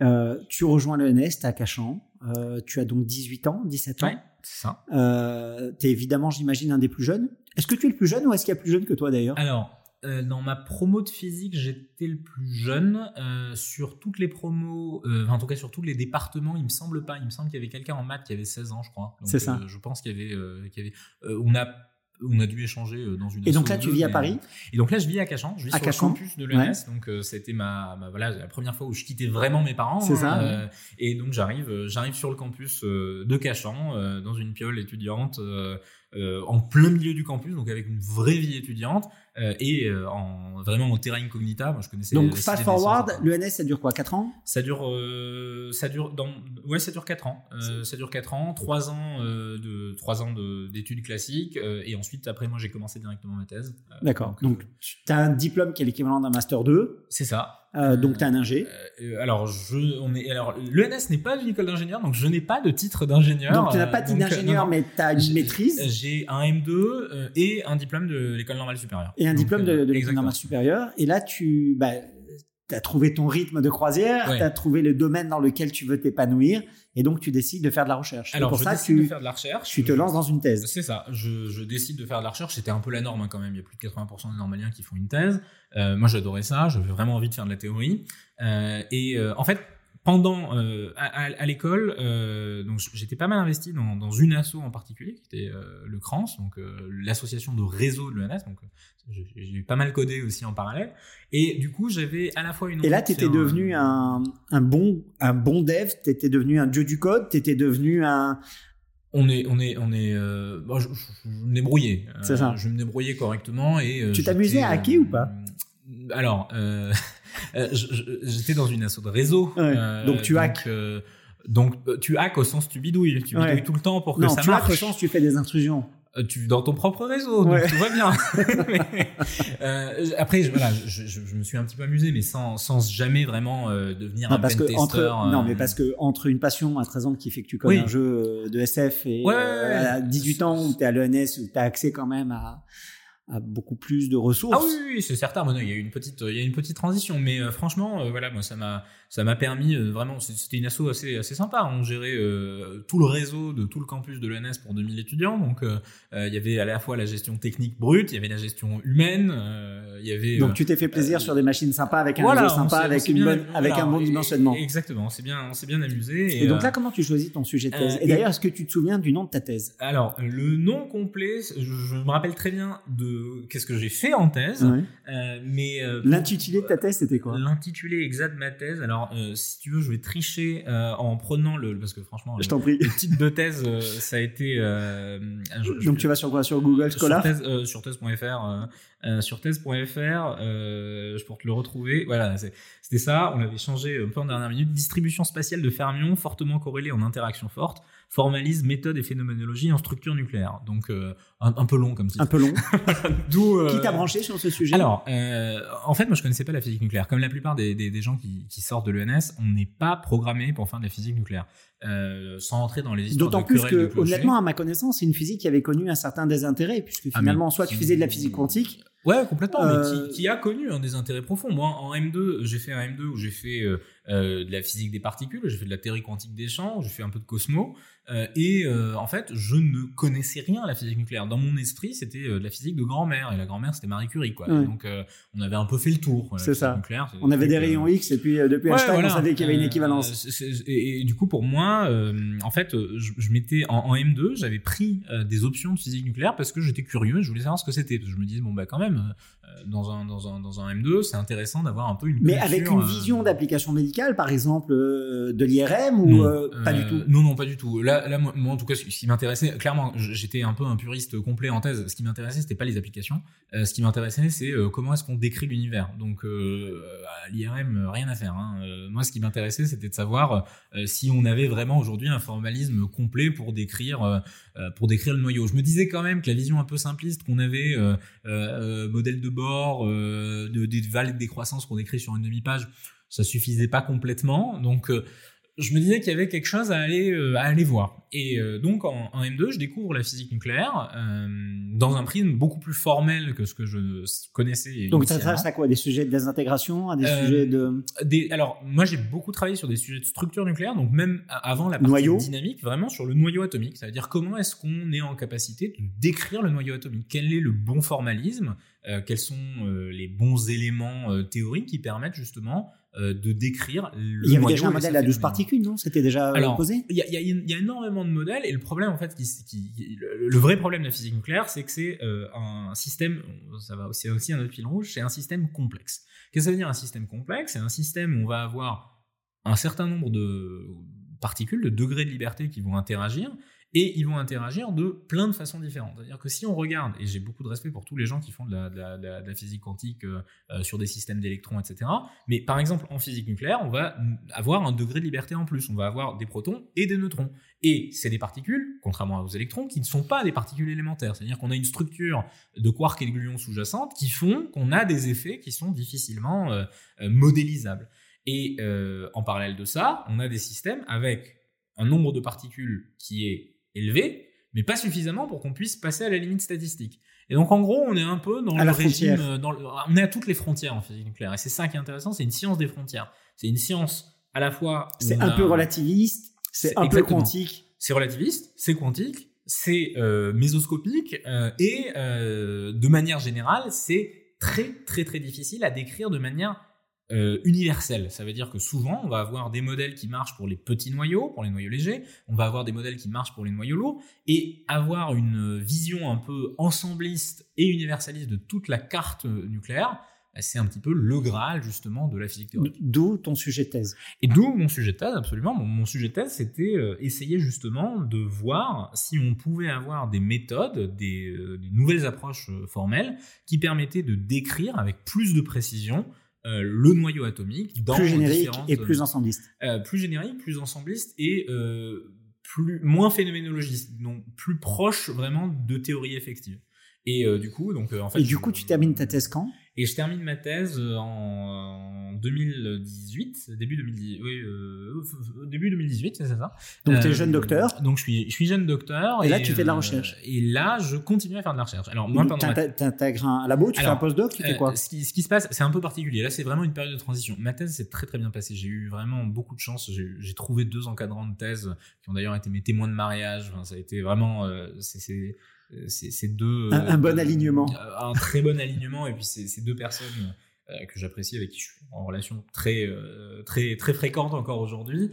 Euh, tu rejoins l'ENS, tu à Cachan, euh, tu as donc 18 ans, 17 ans. Ouais, c'est ça. Euh, tu es évidemment, j'imagine, un des plus jeunes. Est-ce que tu es le plus jeune ou est-ce qu'il y a plus jeune que toi d'ailleurs? Alors, dans ma promo de physique, j'étais le plus jeune. sur toutes les promos, en tout cas sur tous les départements, il me semble pas. Il me semble qu'il y avait quelqu'un en maths qui avait 16 ans, je crois. C'est ça. je pense qu'il y avait, qu'il y avait on a on a dû échanger euh, dans une. Et donc là, tu vis à Paris Et donc là, je vis à Cachan. Je vis sur le campus de l'ENS. Donc euh, c'était ma, voilà la première fois où je quittais vraiment mes parents. C'est ça. Euh, et donc j'arrive, j'arrive sur le campus de Cachan dans une piole étudiante en plein milieu du campus, donc avec une vraie vie étudiante. Euh, et euh, en, vraiment en terrain incognita. Moi, je connaissais. Donc fast forward, l'ENS ça dure quoi 4 ans? Ça dure, euh, ça dure dans, ouais, ça dure 4 ans. ça dure 4 ans, 3 ans de 3 ans d'études classiques et ensuite après moi j'ai commencé directement ma thèse. D'accord. Donc, tu as un diplôme qui est l'équivalent d'un master 2. C'est ça. Euh, donc tu es un ingé. alors je, on est, alors l'ENS n'est pas une école d'ingénieur, donc je n'ai pas de titre d'ingénieur. Donc tu n'as pas de titre d'ingénieur, mais tu as une maîtrise. J'ai un M2 et un diplôme de l'école normale supérieure. Et un diplôme de, l'école normale supérieure. Et là tu, bah, tu as trouvé ton rythme de croisière, tu as trouvé le domaine dans lequel tu veux t'épanouir, et donc tu décides de faire de la recherche. Alors, pour je ça, décide tu, de faire de la recherche. Tu te lances dans une thèse. C'est ça. Je, je, décide de faire de la recherche. C'était un peu la norme hein, quand même. Il y a plus de 80% des normaliens qui font une thèse. Euh, moi, j'adorais ça. J'avais vraiment envie de faire de la théorie. Euh, et euh, en fait, pendant euh, à, à, l'école, euh, donc j'étais pas mal investi dans, dans une asso en particulier qui était euh, le CRANS, donc euh, l'association de réseau de l'ENS. Donc j'ai pas mal codé aussi en parallèle. Et du coup, j'avais à la fois une. Et là, tu étais devenu un, un, bon un bon dev. Tu étais devenu un dieu du code. Tu étais devenu un on est, on est, on est. Bon, je, je, me débrouillais. C'est ça. Je me débrouillais correctement et. tu t'amusais à hacker ou pas? Alors. Euh, j'étais dans une asso de réseau. Euh, donc tu hack. donc euh, tu hack au sens tu bidouilles, tu bidouilles tout le temps pour que ça marche. tu hack au sens tu fais des intrusions. Tu dans ton propre réseau, donc tout va bien. euh, après, je, voilà, je, je, je, me suis un petit peu amusé, mais sans, sans jamais vraiment devenir un parce que entre, Non, mais parce que entre une passion à 13 ans qui fait que tu connais un jeu de SF et à 18 ans où tu es à l'ENS où tu as accès quand même à a beaucoup plus de ressources. Ah oui, oui c'est certain. il y a eu une petite, il y a une petite transition, mais euh, franchement, euh, voilà, moi ça m'a, ça m'a permis euh, vraiment. C'était une asso assez, assez sympa. On gérait tout le réseau de tout le campus de l'ENS pour 2000 étudiants. Donc il y avait à la fois la gestion technique brute, il y avait la gestion humaine, il y avait. Donc tu t'es fait plaisir sur des machines sympas avec un réseau sympa, avec une bonne, avec un bon dimensionnement. Exactement. On s'est bien, on s'est bien amusé. Et, donc là, comment tu choisis ton sujet de thèse? Et, d'ailleurs, est-ce que tu te souviens du nom de ta thèse? Alors le nom complet, je me rappelle très bien de qu'est-ce que j'ai fait en thèse. Euh, mais euh, l'intitulé de ta thèse c'était quoi? L'intitulé exact de ma thèse. Alors euh, si tu veux, je vais tricher en prenant le parce que franchement, je t'en prie. Le titre de thèse, ça a été. Donc tu vas sur quoi? Sur Google Scholar? Sur thèse.fr. sur thèse.fr, je pourrais te le retrouver. Voilà, c'était ça. On avait changé un peu en dernière minute. Distribution spatiale de fermions fortement corrélée en interaction forte formalise méthode et phénoménologie en structure nucléaire. Donc euh, un, peu long comme ça. Un peu long. D'où euh, qui t'a branché sur ce sujet? Alors, euh, en fait, moi je connaissais pas la physique nucléaire. Comme la plupart des, des, des gens qui, qui, sortent de l'ENS, on n'est pas programmé pour faire de la physique nucléaire. Euh, sans entrer dans les histoires D'autant plus que, honnêtement, à ma connaissance, c'est une physique qui avait connu un certain désintérêt, puisque ah, finalement, soit tu faisais de la physique quantique. Ouais, complètement, mais qui, euh, qui, a connu un désintérêt profond. Moi, en M2, j'ai fait un M2 où j'ai fait euh, de la physique des particules, j'ai fait de la théorie quantique des champs, j'ai fait un peu de cosmo. Euh, et euh, en fait, je ne connaissais rien à la physique nucléaire. Dans mon esprit, c'était euh, de la physique de grand-mère. Et la grand-mère, c'était Marie Curie. Quoi. Donc, on avait un peu fait le tour. C'est ça. Nucléaire, on avait des rayons X et puis depuis Einstein, on savait qu'il y avait une équivalence. Et, du coup, pour moi, en fait, je, je m'étais en, en, M2, j'avais pris des options de physique nucléaire parce que j'étais curieux et je voulais savoir ce que c'était. Je me disais, bon, bah quand même, dans un, dans un, dans un M2, c'est intéressant d'avoir un peu une Mais avec une vision d'application médicale, par exemple, de l'IRM ou pas du tout Non, non, pas du tout. Là, là moi, en tout cas, ce qui m'intéressait, clairement, j'étais un peu un puriste complet en thèse. Ce qui m'intéressait, c'était pas les applications. Euh, ce qui m'intéressait, c'est euh, comment est-ce qu'on décrit l'univers. Donc, euh, à l'IRM, rien à faire. Hein. moi, ce qui m'intéressait, c'était de savoir si on avait vraiment aujourd'hui un formalisme complet pour décrire, pour décrire le noyau. Je me disais quand même que la vision un peu simpliste qu'on avait, modèle de bord, de, des valeurs de décroissance qu'on décrit sur une demi-page, ça suffisait pas complètement. Donc je me disais qu'il y avait quelque chose à aller, euh, à aller voir. Et euh, donc en, M2, je découvre la physique nucléaire euh, dans un prisme beaucoup plus formel que ce que je connaissais. Donc ça s'adresse à quoi? Des sujets de désintégration, à des sujets de des, Alors moi j'ai beaucoup travaillé sur des sujets de structure nucléaire, donc même avant la partie noyau. dynamique, vraiment sur le noyau atomique. Ça veut dire comment est-ce qu'on est en capacité de décrire le noyau atomique? Quel est le bon formalisme? Quels sont les bons éléments théoriques qui permettent justement euh, de décrire le Il y avait déjà un modèle à 12 particules, non? C'était déjà Alors, posé? Il y a, y, a, y a, énormément de modèles et le problème en fait, qui, qui, le, vrai problème de la physique nucléaire, c'est que c'est euh, un système, ça va aussi, aussi un autre fil rouge, c'est un système complexe. Qu'est-ce que ça veut dire un système complexe? C'est un système où on va avoir un certain nombre de particules, de degrés de liberté qui vont interagir et ils vont interagir de plein de façons différentes. C'est-à-dire que si on regarde, et j'ai beaucoup de respect pour tous les gens qui font de la, physique quantique euh, euh, sur des systèmes d'électrons, etc., mais par exemple en physique nucléaire, on va avoir un degré de liberté en plus. On va avoir des protons et des neutrons. Et c'est des particules, contrairement aux électrons, qui ne sont pas des particules élémentaires. C'est-à-dire qu'on a une structure de quarks et de gluons sous-jacentes qui font qu'on a des effets qui sont difficilement euh, modélisables. Et en parallèle de ça, on a des systèmes avec un nombre de particules qui est élevé, mais pas suffisamment pour qu'on puisse passer à la limite statistique. Et donc en gros, on est un peu dans le régime, euh, dans on est à toutes les frontières en physique nucléaire. Et c'est ça qui est intéressant, c'est une science des frontières. C'est une science à la fois. C'est un peu relativiste, c'est un peu quantique. C'est relativiste, c'est quantique, c'est euh, mésoscopique euh, et de manière générale, c'est très très très difficile à décrire de manière euh, universel. Ça veut dire que souvent, on va avoir des modèles qui marchent pour les petits noyaux, pour les noyaux légers, on va avoir des modèles qui marchent pour les noyaux lourds, et avoir une vision un peu ensembliste et universaliste de toute la carte nucléaire, bah, c'est un petit peu le Graal justement de la physique théorique. D'où ton sujet de thèse. Et d'où mon sujet de thèse, absolument. Mon, sujet de thèse, c'était euh, essayer justement de voir si on pouvait avoir des méthodes, des, euh, des nouvelles approches formelles qui permettaient de décrire avec plus de précision euh, le noyau atomique dans plus générique et plus ensembliste. Euh, plus générique, plus ensembliste et euh, plus moins phénoménologiste, donc plus proche vraiment de théorie effective. Et du coup, donc en fait. Et du coup, tu termines ta thèse quand? Et je termine ma thèse euh, en 2018, début 2018, oui, euh, début 2018, c'est ça. Donc tu es jeune euh, docteur. Donc je suis, je suis jeune docteur. Et, là tu fais de la recherche. et là je continue à faire de la recherche. Alors moi, pendant tu intègres un labo, tu fais un postdoc, tu fais quoi? ce qui, ce qui, se passe, c'est un peu particulier. Là c'est vraiment une période de transition. Ma thèse s'est très très bien passée. J'ai eu vraiment beaucoup de chance. J'ai trouvé deux encadrants de thèse qui ont d'ailleurs été mes témoins de mariage. Enfin, ça a été vraiment, c'est c'est deux un, bon euh, alignement. un très bon alignement et puis c'est deux personnes euh, que j'apprécie avec qui je suis en relation très euh, très très fréquente encore aujourd'hui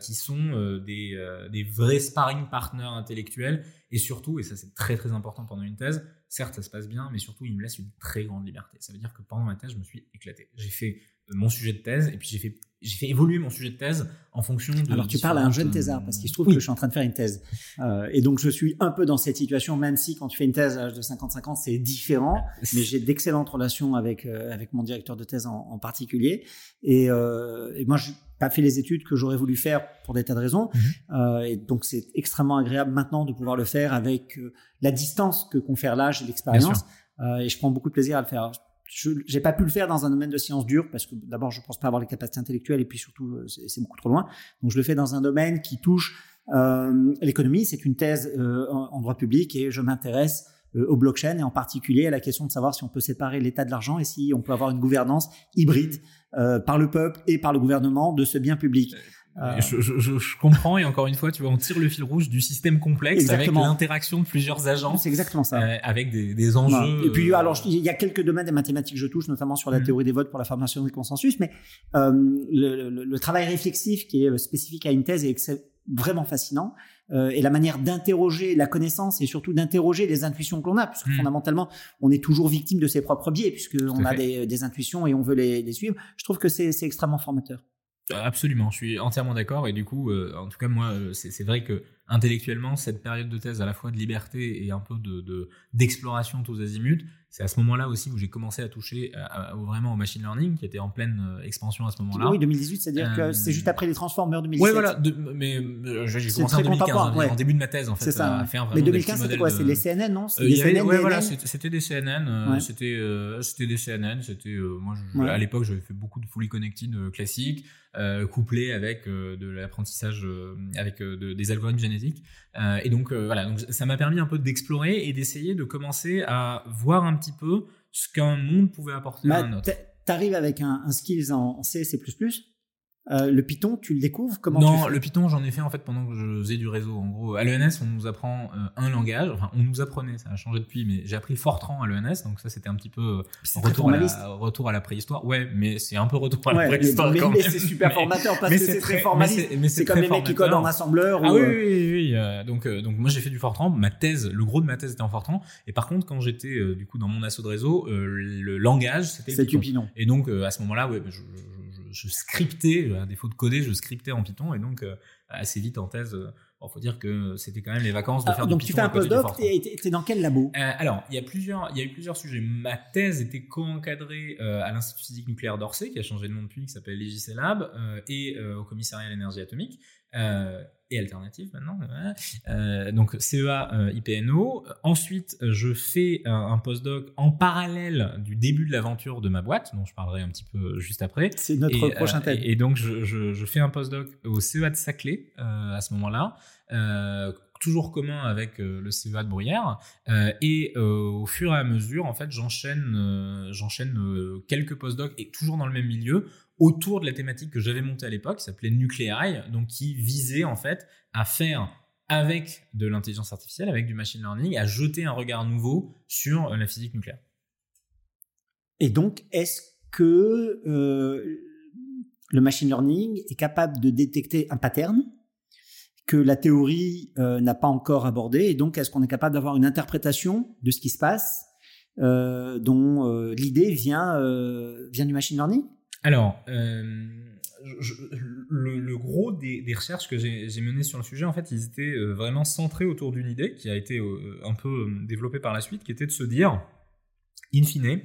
qui sont des, des vrais sparring partners intellectuels. Et surtout et ça c'est très très important pendant une thèse certes ça se passe bien mais surtout ils me laissent une très grande liberté. Ça veut dire que pendant ma thèse je me suis éclaté. J'ai fait mon sujet de thèse et puis j'ai fait j'ai fait évoluer mon sujet de thèse en fonction de. Alors tu parles à un jeune thésard parce qu'il se trouve que je suis en train de faire une thèse. Euh, et donc je suis un peu dans cette situation même si quand tu fais une thèse à l'âge de 55 ans c'est différent mais j'ai d'excellentes relations avec euh, avec mon directeur de thèse en, en particulier. Et, euh, et moi je pas fait les études que j'aurais voulu faire pour des tas de raisons. Euh, et donc c'est extrêmement agréable maintenant de pouvoir le faire avec euh, la distance que confère l'âge et l'expérience. Euh, et je prends beaucoup de plaisir à le faire je n'ai pas pu le faire dans un domaine de sciences dures parce que d'abord je pense pas avoir les capacités intellectuelles et puis surtout euh, c'est beaucoup trop loin. Donc je le fais dans un domaine qui touche euh, l'économie. C'est une thèse euh, en, droit public et je m'intéresse euh, au blockchain et en particulier à la question de savoir si on peut séparer l'état de l'argent et si on peut avoir une gouvernance hybride euh, par le peuple et par le gouvernement de ce bien public. Euh, je, je, je, comprends et encore une fois, tu vois, on tire le fil rouge du système complexe avec l'interaction de plusieurs agents. C'est exactement ça. Euh, avec des, des enjeux. Et puis, euh, alors, il y a quelques domaines des mathématiques que je touche, notamment sur la mm. théorie des votes pour la formation du consensus, mais euh, le, le, le, travail réflexif qui est spécifique à une thèse est vraiment fascinant. Euh, et la manière d'interroger la connaissance et surtout d'interroger les intuitions que l'on a, puisque mm. fondamentalement, on est toujours victime de ses propres biais, puisqu'on a des, des, intuitions et on veut les, les suivre. Je trouve que c'est extrêmement formateur. Absolument, je suis entièrement d'accord et du coup, euh, en tout cas moi, euh, c'est vrai que intellectuellement, cette période de thèse à la fois de liberté et un peu de d'exploration tous azimuts, c'est à ce moment-là aussi où j'ai commencé à toucher vraiment au machine learning, qui était en pleine euh, expansion à ce moment-là. Oui, 2018, c'est-à-dire que c'est juste après les Transformers 2017. Oui, voilà, mais j'ai commencé en 2015, en début de ma thèse en fait. C'est ça. À faire mais 2015, c'était quoi? C'est les CNN, non? Euh, CNN, ouais, voilà, c'était des CNN, c'était c'était des CNN, c'était moi à l'époque j'avais fait beaucoup de fully connected classiques. Euh, couplé avec euh, de l'apprentissage euh, avec des algorithmes génétiques. et donc voilà, donc ça m'a permis un peu d'explorer et d'essayer de commencer à voir un petit peu ce qu'un monde pouvait apporter à un autre. T'arrives avec un, un skills en C, C++, euh, le Python, tu le découvres? Comment Non, le Python, j'en ai fait en fait pendant que je faisais du réseau. En gros, à l'ENS, on nous apprend euh, un langage. Enfin, on nous apprenait, ça a changé depuis, mais j'ai appris Fortran à l'ENS, donc ça c'était un petit peu euh, retour, à la, retour à la préhistoire. Ouais, mais c'est un peu retour à la préhistoire mais, mais c'est super formateur parce que c'est très formaliste. C'est comme les mecs qui codent en assembleur. Ah oui, oui, oui. donc, donc moi j'ai fait du Fortran. Ma thèse, le gros de ma thèse était en Fortran. Et par contre, quand j'étais du coup dans mon assaut de réseau, le langage c'était le Python. Et donc à ce moment-là, ouais, je, je je scriptais, à défaut de coder, je scriptais en Python et donc euh, assez vite en thèse, il faut dire que c'était quand même les vacances de ah, faire donc du tu fais un postdoc et t'es dans quel labo? Euh, Alors, il y a plusieurs, il y a eu plusieurs sujets. Ma thèse était co-encadrée euh, à l'Institut physique nucléaire d'Orsay, qui a changé de nom depuis, qui s'appelle Legicelab, euh, et au commissariat à l'énergie atomique. Et alternative maintenant. donc CEA IPNO. Ensuite, je fais un, postdoc en parallèle du début de l'aventure de ma boîte, dont je parlerai un petit peu juste après. C'est notre prochain thème. Et, donc je, je, je, fais un postdoc au CEA de Saclay à ce moment-là. Euh, toujours commun avec euh, le CEA de Bruyère. Euh, et au fur et à mesure, en fait, j'enchaîne, j'enchaîne quelques postdocs et toujours dans le même milieu autour de la thématique que j'avais montée à l'époque, qui s'appelait Nucléaire, donc qui visait en fait à faire avec de l'intelligence artificielle, avec du machine learning, à jeter un regard nouveau sur la physique nucléaire. Et donc, est-ce que le machine learning est capable de détecter un pattern? Que la théorie euh, n'a pas encore abordé. Et donc, est-ce qu'on est capable d'avoir une interprétation de ce qui se passe euh, dont euh, l'idée vient, vient du machine learning? Alors, le, gros des, recherches que j'ai menées sur le sujet, en fait, ils étaient vraiment centrés autour d'une idée qui a été un peu développée par la suite, qui était de se dire, in fine,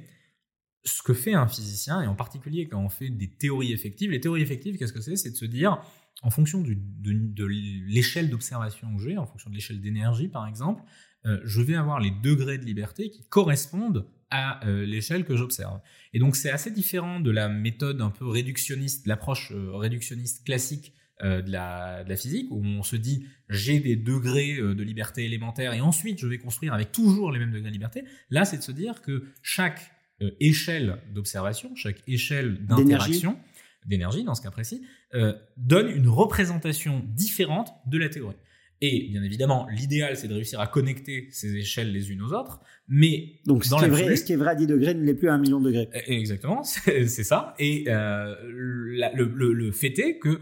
ce que fait un physicien, et en particulier quand on fait des théories effectives, les théories effectives, qu'est-ce que c'est? C'est de se dire, en fonction de, l'échelle d'observation que j'ai, en fonction de l'échelle d'énergie par exemple, euh, je vais avoir les degrés de liberté qui correspondent à euh, l'échelle que j'observe. Et donc c'est assez différent de la méthode un peu réductionniste, l'approche euh, réductionniste classique de la, physique, où on se dit j'ai des degrés de liberté élémentaire et ensuite je vais construire avec toujours les mêmes degrés de liberté. Là, c'est de se dire que chaque échelle d'observation, chaque échelle d'interaction, d'énergie dans ce cas précis, euh, donne une représentation différente de la théorie. Et bien évidemment, l'idéal, c'est de réussir à connecter ces échelles les unes aux autres. Mais donc, ce, qui est vrai, ce qui est vrai à 10 degrés ne l'est plus à 1 million de degrés. Eh, exactement, c'est ça. Et euh, le, le, fait est que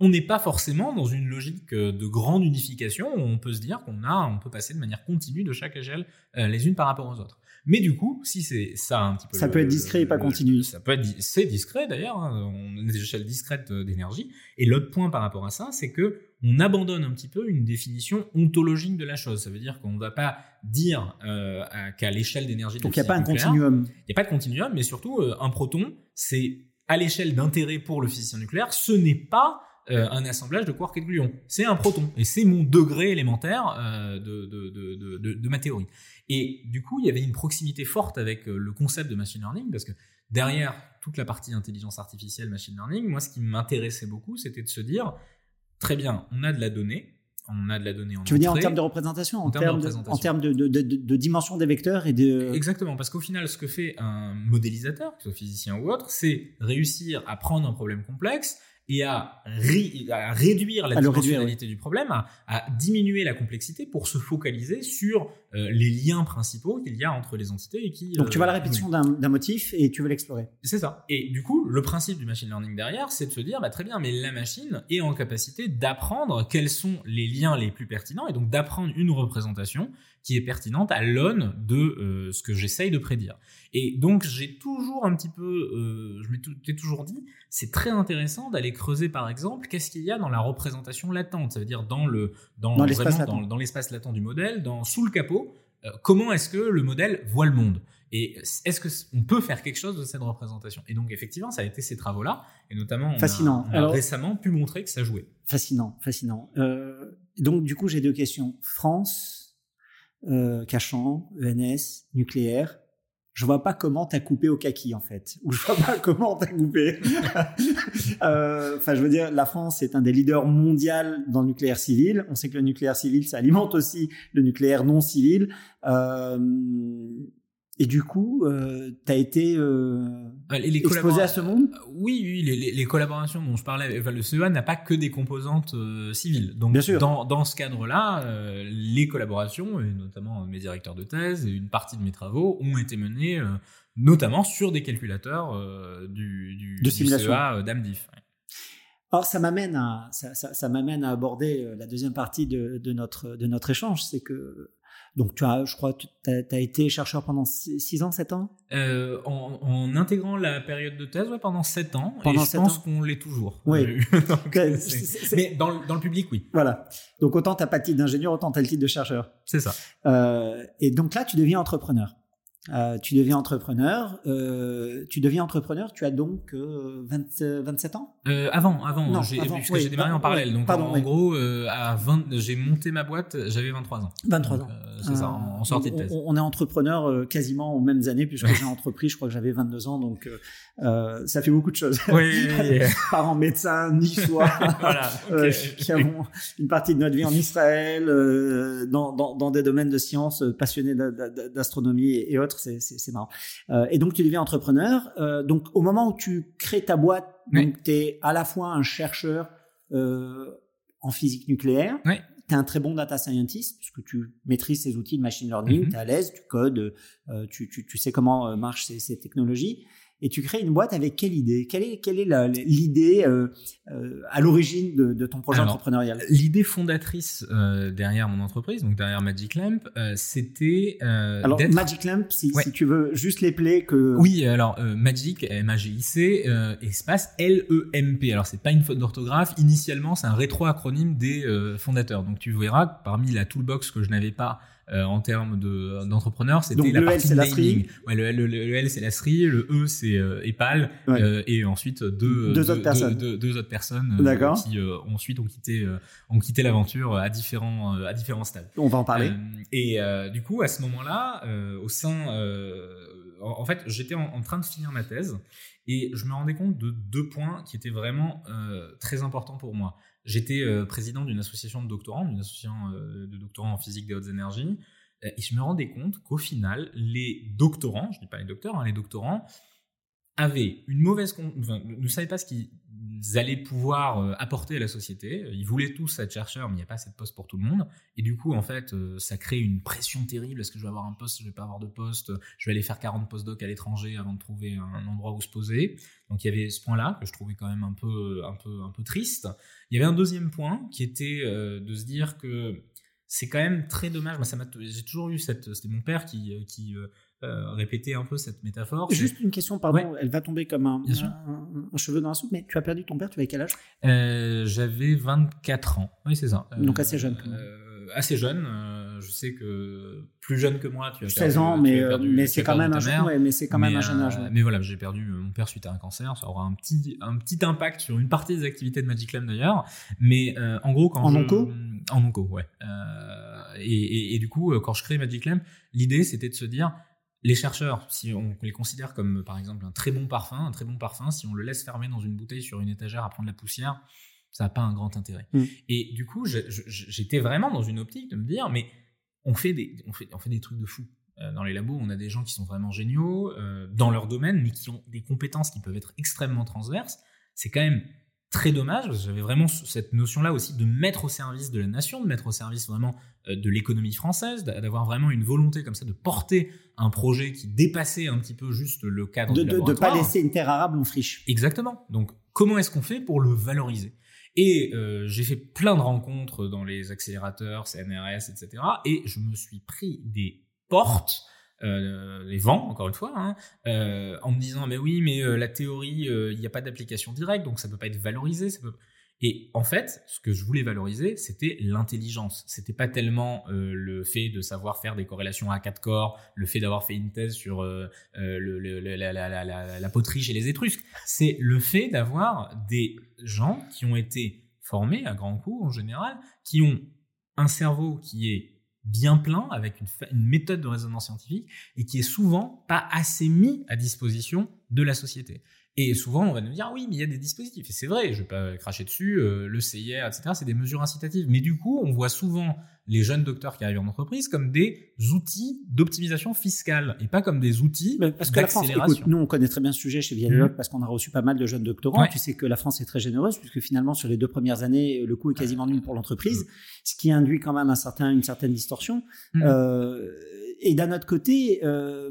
on n'est pas forcément dans une logique de grande unification où on peut se dire qu'on a, on peut passer de manière continue de chaque échelle euh, les unes par rapport aux autres. Mais du coup, si c'est ça un petit peu. Ça peut être discret et pas continu. Ça peut être, c'est discret d'ailleurs. Hein, on a des échelles discrètes euh, d'énergie. Et l'autre point par rapport à ça, c'est que on abandonne un petit peu une définition ontologique de la chose. Ça veut dire qu'on ne va pas dire euh, qu'à l'échelle d'énergie. Donc il n'y a pas un continuum. Il n'y a pas de continuum, mais surtout euh, un proton, c'est à l'échelle d'intérêt pour le physicien nucléaire, ce n'est pas un assemblage de quarks et de gluons. C'est un proton. Et c'est mon degré élémentaire de, de, de, de, ma théorie. Et du coup, il y avait une proximité forte avec euh, le concept de machine learning, parce que derrière toute la partie intelligence artificielle, machine learning, moi, ce qui m'intéressait beaucoup, c'était de se dire, très bien, on a de la donnée, on a de la donnée en Tu veux dire en termes de représentation, en, termes, de, en termes de, de, dimension des vecteurs et de... Exactement, parce qu'au final, ce que fait un modélisateur, que ce soit physicien ou autre, c'est réussir à prendre un problème complexe, et à, réduire la dimensionnalité du problème, à, diminuer la complexité pour se focaliser sur euh, les liens principaux qu'il y a entre les entités et qui. Donc tu vas à la euh, répétition d'un motif et tu veux l'explorer. C'est ça. Et du coup, le principe du machine learning derrière, c'est de se dire, bah, très bien, mais la machine est en capacité d'apprendre quels sont les liens les plus pertinents et donc d'apprendre une représentation qui est pertinente à l'aune de euh, ce que j'essaye de prédire. Et donc j'ai toujours un petit peu, euh, je m'étais toujours dit, c'est très intéressant d'aller creuser par exemple qu'est-ce qu'il y a dans la représentation latente, ça veut dire dans le dans, dans l'espace latent. Dans, l'espace latent du modèle, dans sous le capot, euh, comment est-ce que le modèle voit le monde? Et est-ce que on peut faire quelque chose de cette représentation? Et donc effectivement, ça a été ces travaux-là, et notamment on fascinant. A, on a récemment pu montrer que ça jouait. Fascinant, fascinant. Euh, donc du coup, j'ai deux questions. France, euh, Cachan, ENS, nucléaire je vois pas comment t'as coupé au kaki en fait, ou je vois pas comment t'as coupé. Euh, enfin, je veux dire, la France est un des leaders mondiaux dans le nucléaire civil. On sait que le nucléaire civil, ça alimente aussi le nucléaire non civil. Euh, et du coup, euh, tu as été euh, ah, les, exposé à ce monde? Oui, oui les, les, collaborations dont je parlais, enfin, le CEA n'a pas que des composantes euh, civiles. Donc, Bien sûr. Dans, dans ce cadre-là, euh, les collaborations, et notamment mes directeurs de thèse et une partie de mes travaux, ont été menées notamment sur des calculateurs du, du, de simulation. CEA d'AMDIF. Alors ça m'amène à ça, ça, ça m'amène à aborder la deuxième partie de, de, notre de notre échange, c'est que Donc, tu as, je crois, tu as, été chercheur pendant 6 ans, 7 ans? Euh, en, intégrant la période de thèse, ouais, pendant 7 ans. Pendant et je pense qu'on l'est toujours. Oui. Mais dans, dans, le public, oui. Voilà. Donc, autant tu n'as pas le titre d'ingénieur, autant tu as le titre de chercheur. C'est ça. Euh, et donc là, tu deviens entrepreneur. Euh, tu deviens entrepreneur. Euh, tu deviens entrepreneur. Tu as donc 20, euh, 27 ans? Avant, avant. Non, j'ai, puisque j'ai démarré en parallèle. Donc en, gros, à 20, j'ai monté ma boîte. J'avais 23 ans. 23 ans. c'est ça, en, sortie de thèse. On, est entrepreneur quasiment aux mêmes années puisque j'ai entrepris. Je crois que j'avais 22 ans, donc ça fait beaucoup de choses. Oui. Parents médecins, niçois, voilà, qui avons une partie de notre vie en Israël, dans, dans, dans, des domaines de sciences, passionnés d'astronomie et autres c'est marrant. Euh, et donc tu deviens entrepreneur. Euh, donc au moment où tu crées ta boîte, tu es à la fois un chercheur euh, en physique nucléaire. Tu es un très bon data scientist puisque tu maîtrises ces outils de machine learning, mm-hmm. tu es à l'aise, tu codes, tu, tu, tu, sais comment marchent ces, ces technologies et tu crées une boîte avec quelle idée? Quelle est, quelle est l'idée euh, euh, à l'origine de, de, ton projet entrepreneurial? L'idée fondatrice euh, derrière mon entreprise, donc derrière Magic Lamp, euh, c'était. Euh, alors Magic Lamp, si, si, tu veux juste les plaies que. Oui, alors Magic, M-A-G-I-C, espace L-E-M-P. Alors c'est pas une faute d'orthographe. Initialement, c'est un rétro-acronyme des fondateurs. Donc tu verras parmi la toolbox que je n'avais pas euh, en termes de d'entrepreneur, c'était la partie naming. Ouais, le, le, le, L c'est la SRI, le E c'est euh, EPAL euh, et ensuite deux deux, autres personnes, deux, autres personnes qui ensuite ont quitté ont quitté l'aventure à différents à différents stades. On va en parler. et du coup à ce moment-là, au sein en, fait, j'étais en, en, train de finir ma thèse et je me rendais compte de deux points qui étaient vraiment très importants pour moi. J'étais euh, président d'une association de doctorants, d'une association euh, de doctorants en physique des hautes énergies, et je me rendais compte qu'au final, les doctorants, je ne dis pas les docteurs, hein, les doctorants, avaient une mauvaise, enfin, ne savaient pas ce qu'ils allaient pouvoir apporter à la société. Ils voulaient tous être chercheurs, mais il n'y a pas assez de postes pour tout le monde. Et du coup, en fait, ça crée une pression terrible. Est-ce que je vais avoir un poste? Je vais pas avoir de poste. Je vais aller faire 40 postdocs à l'étranger avant de trouver un endroit où se poser. Donc il y avait ce point-là que je trouvais quand même un peu, un peu, un peu triste. Il y avait un deuxième point qui était euh, de se dire que c'est quand même très dommage. Moi, ça j'ai toujours eu cette, c'était mon père euh, qui euh, répétait un peu cette métaphore. Juste une question, pardon, elle va tomber comme un, un, cheveu dans la soupe, mais tu as perdu ton père, tu avais quel âge? J'avais 24 ans, oui c'est ça. Donc assez jeune. assez jeune, je sais que plus jeune que moi, tu as 16 ans, mais, mais c'est quand, même un, mais c'est quand même un jeune âge. Mais voilà, j'ai perdu mon père suite à un cancer, ça aura un petit, un petit impact sur une partie des activités de Magic Lamb d'ailleurs. Mais euh, en gros, quand en onco, en onco, ouais. Euh, et, et, du coup, quand je crée Magic l'idée c'était de se dire, les chercheurs, si on les considère comme par exemple un très bon parfum, un très bon parfum, si on le laisse fermer dans une bouteille sur une étagère à prendre la poussière, ça n'a pas un grand intérêt. Mm. Et du coup, j'étais vraiment dans une optique de me dire, mais on fait des, on fait, on fait des trucs de fou. Euh, dans les labos, on a des gens qui sont vraiment géniaux euh, dans leur domaine, mais qui ont des compétences qui peuvent être extrêmement transverses. C'est quand même très dommage. J'avais vraiment cette notion-là aussi de mettre au service de la nation, de mettre au service vraiment euh, de l'économie française, d'avoir vraiment une volonté comme ça de porter un projet qui dépassait un petit peu juste le cadre de, de, de pas laisser une terre arable en friche. Exactement. Donc, comment est-ce qu'on fait pour le valoriser? Et euh, j'ai fait plein de rencontres dans les accélérateurs, CNRS, etc. Et je me suis pris des portes, euh, les vents, encore une fois, hein, euh, en me disant, mais oui, mais euh, la théorie, il n'y a pas d'application directe, donc ça peut pas être valorisé. Ça peut... Et en fait, ce que je voulais valoriser, c'était l'intelligence. C'était pas tellement euh, le fait de savoir faire des corrélations à quatre corps, le fait d'avoir fait une thèse sur euh, euh le, le, la, la, la, la, poterie chez les Étrusques. C'est le fait d'avoir des gens qui ont été formés à grands coups en général, qui ont un cerveau qui est bien plein avec une, méthode de raisonnement scientifique et qui est souvent pas assez mis à disposition de la société. Et souvent, on va nous dire, oui, mais il y a des dispositifs. Et c'est vrai, je vais pas cracher dessus, euh, le CIR, etc., c'est des mesures incitatives. Mais du coup, on voit souvent les jeunes docteurs qui arrivent en entreprise comme des outils d'optimisation fiscale et pas comme des outils parce que la France, écoute, nous on connaît très bien ce sujet chez Vialog mmh. parce qu'on a reçu pas mal de jeunes doctorants. Tu sais que la France est très généreuse puisque finalement sur les deux premières années le coût est quasiment nul pour l'entreprise, ce qui induit quand même un certain, une certaine distorsion. Mmh. Euh, et d'un autre côté, euh,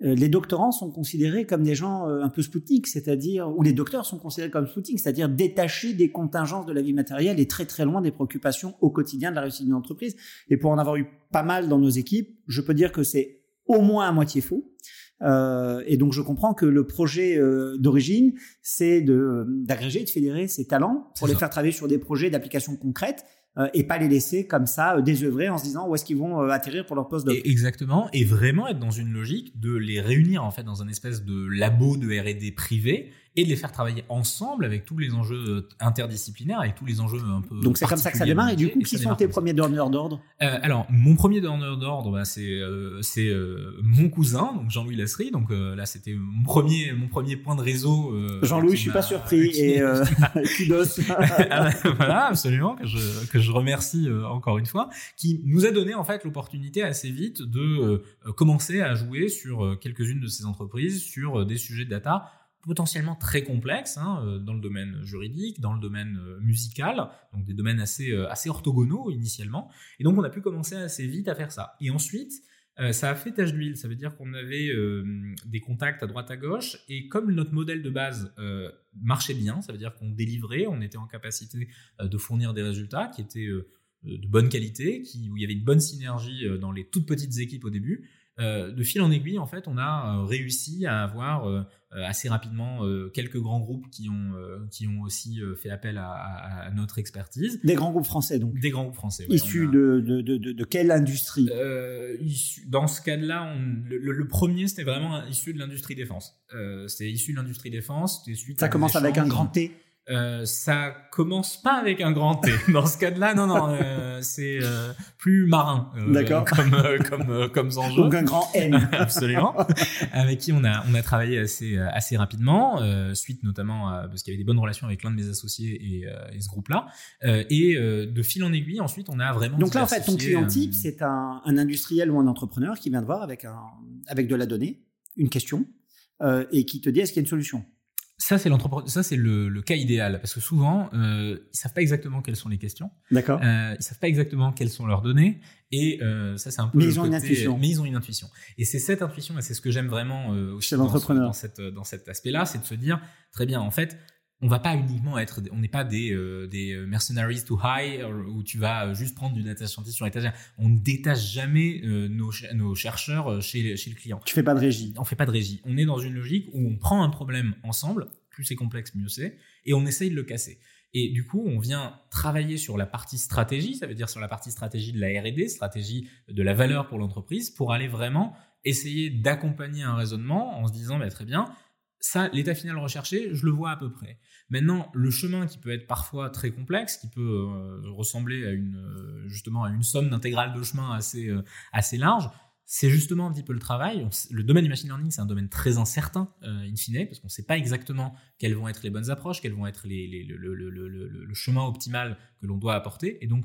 les doctorants sont considérés comme des gens un peu spoutiques, c'est-à-dire, ou les docteurs sont considérés comme spoutiques, c'est-à-dire détachés des contingences de la vie matérielle et très très loin des préoccupations au quotidien de la réussite d'une entreprise. Et pour en avoir eu pas mal dans nos équipes, je peux dire que c'est au moins à moitié faux. Euh, et donc je comprends que le projet euh, d'origine, c'est de d'agréger, de fédérer ces talents pour les faire travailler sur des projets d'application concrètes euh, et pas les laisser comme ça euh, désœuvrer en se disant où est-ce qu'ils vont euh, atterrir pour leur poste de exactement et vraiment être dans une logique de les réunir en fait dans un espèce de labo de R&D privé et de les faire travailler ensemble avec tous les enjeux interdisciplinaires, avec tous les enjeux un peu. Donc c'est comme ça que ça démarre. Et du coup, qui sont tes premiers donneurs d'ordre? Euh, Alors, mon premier donneur d'ordre, bah, c'est euh, c'est euh, mon cousin, donc Jean-Louis Lasserie. Donc là, c'était mon premier mon premier point de réseau. Jean-Louis, je suis pas surpris. Et kudos. voilà, absolument que je que je remercie encore une fois, qui nous a donné en fait l'opportunité assez vite de commencer à jouer sur quelques-unes de ces entreprises sur des sujets de data potentiellement très complexes hein, euh, dans le domaine juridique, dans le domaine euh, musical, donc des domaines assez, euh, assez orthogonaux initialement. Et donc on a pu commencer assez vite à faire ça. Et ensuite, ça a fait tache d'huile, ça veut dire qu'on avait des contacts à droite à gauche, et comme notre modèle de base marchait bien, ça veut dire qu'on délivrait, on était en capacité de fournir des résultats qui étaient de bonne qualité, qui, où il y avait une bonne synergie dans les toutes petites équipes au début, de fil en aiguille, en fait, on a réussi à avoir assez rapidement quelques grands groupes qui ont, qui ont aussi fait appel à, notre expertise. Des grands groupes français, donc Des grands groupes français. Issus de, de, de, de, quelle industrie? Dans ce cas-là, le, le, premier, c'était vraiment issu de l'industrie défense. c'était issu de l'industrie défense. Suite Ça commence avec un grand T euh, ça commence pas avec un grand T. Dans ce cas-là, non, non, euh, c'est euh, plus marin. Euh, D'accord. Comme comme comme enjeu. Donc un grand N. Absolument. avec qui on a on a travaillé assez assez rapidement, suite notamment à, parce qu'il y avait des bonnes relations avec l'un de mes associés et, et ce groupe-là. et de fil en aiguille, ensuite, on a vraiment. Donc là, en fait, ton client type, c'est un, un industriel ou un entrepreneur qui vient te voir avec un avec de la donnée, une question, et qui te dit est-ce qu'il y a une solution? Ça, c'est ça c'est le, cas idéal parce que souvent euh, ils savent pas exactement quelles sont les questions. D'accord. Euh, ils savent pas exactement quelles sont leurs données et euh, ça c'est un peu. Mais ils ont une intuition. Mais ils ont une intuition. Et c'est cette intuition et c'est ce que j'aime vraiment euh, aussi dans, dans, cette, dans cet aspect-là, c'est de se dire très bien en fait on va pas uniquement être, on n'est pas des, euh, des euh, mercenaries to high où tu vas juste prendre du data scientist sur l'étagère. On ne détache jamais euh, nos, nos, chercheurs chez, chez le client. Tu fais pas de régie. On fait pas de régie. On est dans une logique où on prend un problème ensemble, plus c'est complexe, mieux c'est, et on essaye de le casser. Et du coup, on vient travailler sur la partie stratégie, ça veut dire sur la partie stratégie de la R&D, stratégie de la valeur pour l'entreprise, pour aller vraiment essayer d'accompagner un raisonnement en se disant, bah, très bien, ça, l'état final recherché, je le vois à peu près. Maintenant, le chemin qui peut être parfois très complexe, qui peut euh, ressembler à une euh, justement à une somme d'intégrale de chemin assez euh, assez large, c'est justement un petit peu le travail. le domaine du machine learning, c'est un domaine très incertain, in fine, parce qu'on ne sait pas exactement quelles vont être les bonnes approches, quels vont être le, chemin optimal que l'on doit apporter. Et donc,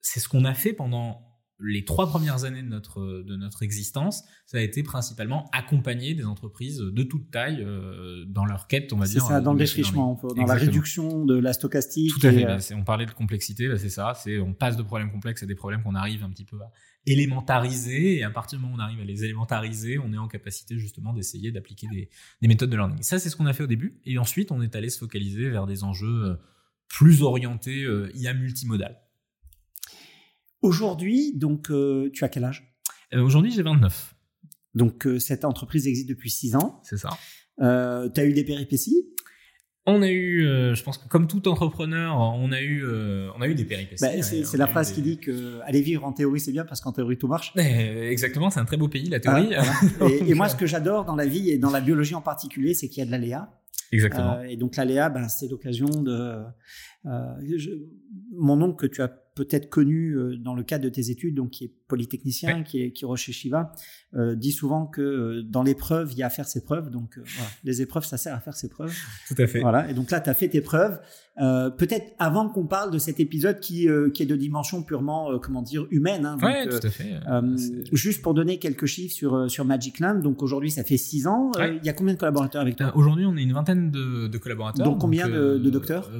c'est ce qu'on a fait pendant les trois premières années de notre, de notre existence, ça a été principalement accompagner des entreprises de toute taille euh, dans leur quête, on va dire. C'est ça, dans le défrichement, dans la réduction de la stochastique. Tout à fait. Euh, on parlait de complexité, c'est ça. C'est on passe de problèmes complexes à des problèmes qu'on arrive un petit peu à élémentariser, et à partir du moment où on arrive à les élémentariser, on est en capacité justement d'essayer d'appliquer des, des, méthodes de learning. Ça, c'est ce qu'on a fait au début, et ensuite on est allé se focaliser vers des enjeux euh, plus orientés IA multimodal. Aujourd'hui, donc, euh, tu as quel âge? Euh, Aujourd'hui, j'ai 29. Donc, euh, cette entreprise existe depuis 6 ans. C'est ça. tu as eu des péripéties? On a eu, je pense que comme tout entrepreneur, on a eu, on a eu des péripéties. Bah, c'est la phrase qui dit que aller vivre en théorie c'est bien parce qu'en théorie tout marche. Eh, exactement, c'est un très beau pays la théorie. et, moi, ce que j'adore dans la vie et dans la biologie en particulier, c'est qu'il y a de l'aléa. Exactement. et donc l'aléa, ben, c'est l'occasion de. mon oncle que tu as peut-être connu euh, dans le cadre de tes études, donc qui est polytechnicien, qui est qui chez Shiva, euh, dit souvent que euh, dans l'épreuve, il y a à faire ses preuves. Donc voilà, les épreuves, ça sert à faire ses preuves. Tout à fait. Voilà. Et donc là, tu as fait tes preuves. Euh, peut-être avant qu'on parle de cet épisode qui, euh, qui est de dimension purement, euh, comment dire, humaine. Hein, donc, tout à fait. juste pour donner quelques chiffres sur, sur Magic Land, donc aujourd'hui ça fait six ans. Il y a combien de collaborateurs avec toi? Aujourd'hui, on est une vingtaine de, de collaborateurs. Donc combien de, de, docteurs?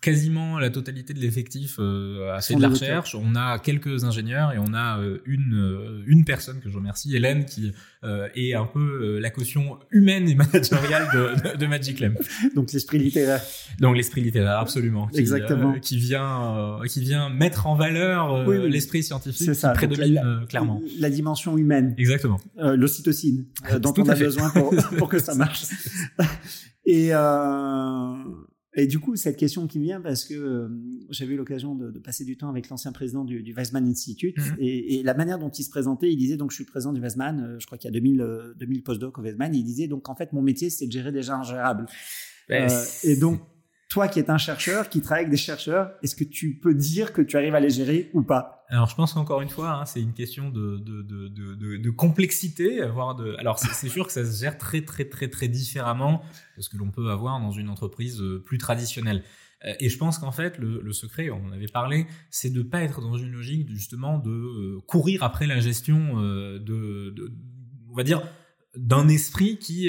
Quasiment la totalité de l'effectif à fait de la recherche. On a quelques ingénieurs et on a une une personne que je remercie, Hélène, qui est un peu la caution humaine et managériale de, de, Magic Lamp. Donc l'esprit littéraire. Donc l'esprit littéraire, absolument. Qui, Exactement. qui vient qui vient mettre en valeur l'esprit scientifique ça. qui prédomine clairement. La dimension humaine. Exactement. L'ocytocine dont on a besoin pour, pour que ça marche. et euh, et du coup, cette question qui vient parce que euh, j'avais eu l'occasion de, de, passer du temps avec l'ancien président du, du Weizmann Institute mhm. et, et, la manière dont il se présentait, il disait donc je suis président du Weizmann, euh, je crois qu'il y a 2000, 2000 postdocs au Weizmann, il disait donc en fait mon métier c'est de gérer des gens ingérables. Ben, euh, et donc toi qui es un chercheur, qui travaille avec des chercheurs, est-ce que tu peux dire que tu arrives à les gérer ou pas? Alors je pense qu'encore une fois, hein, c'est une question de, de, de, complexité. Voire de... Alors c'est sûr que ça se gère très très très très différemment de ce que l'on peut avoir dans une entreprise euh, plus traditionnelle. Euh, et je pense qu'en fait, le, secret, on en avait parlé, c'est de pas être dans une logique justement de euh, courir après la gestion de on va dire, d'un esprit qui,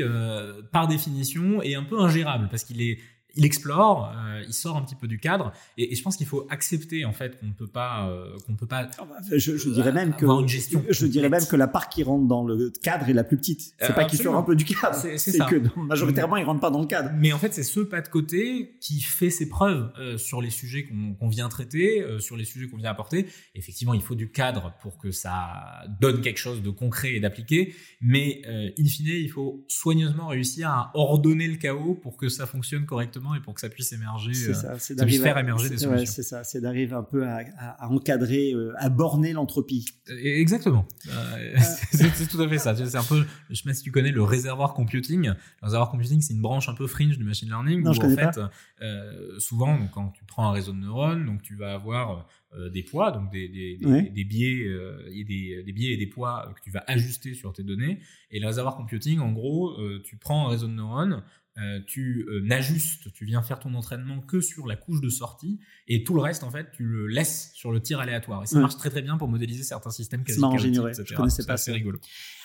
par définition, est un peu ingérable parce qu'il est il explore, euh, il sort un petit peu du cadre, et, et je pense qu'il faut accepter en fait qu'on ne peut pas, euh, qu'on ne peut pas. Ah bah, je, je dirais même que une gestion. Je dirais même que la part qui rentre dans le cadre est la plus petite. C'est pas qu'il sort un peu du cadre, c'est que majoritairement il rentre pas dans le cadre. Mais en fait, c'est ce pas de côté qui fait ses preuves euh, sur les sujets qu'on vient traiter, euh, sur les sujets qu'on vient apporter. Effectivement, il faut du cadre pour que ça donne quelque chose de concret et d'appliqué, mais in fine, il faut soigneusement réussir à ordonner le chaos pour que ça fonctionne correctement et pour que ça puisse émerger, c'est euh, ça, puisse faire émerger des solutions. c'est ça, c'est d'arriver un peu à, à, encadrer, euh, à borner l'entropie. Exactement. Euh, c'est tout à fait ça. C'est un peu, je sais pas si tu connais le réservoir computing. Le réservoir computing, c'est une branche un peu fringe du machine learning non, où je en fait, souvent, donc, quand tu prends un réseau de neurones, donc tu vas avoir des poids, donc des, des, des, des biais, et des, des biais et des poids que tu vas ajuster sur tes données. Et le réservoir computing, en gros, tu prends un réseau de neurones, euh, tu euh, n'ajustes, tu viens faire ton entraînement que sur la couche de sortie et tout le reste en fait tu le laisses sur le tir aléatoire. Et ça marche très très bien pour modéliser certains systèmes quasi Je connaissais pas, c'est rigolo.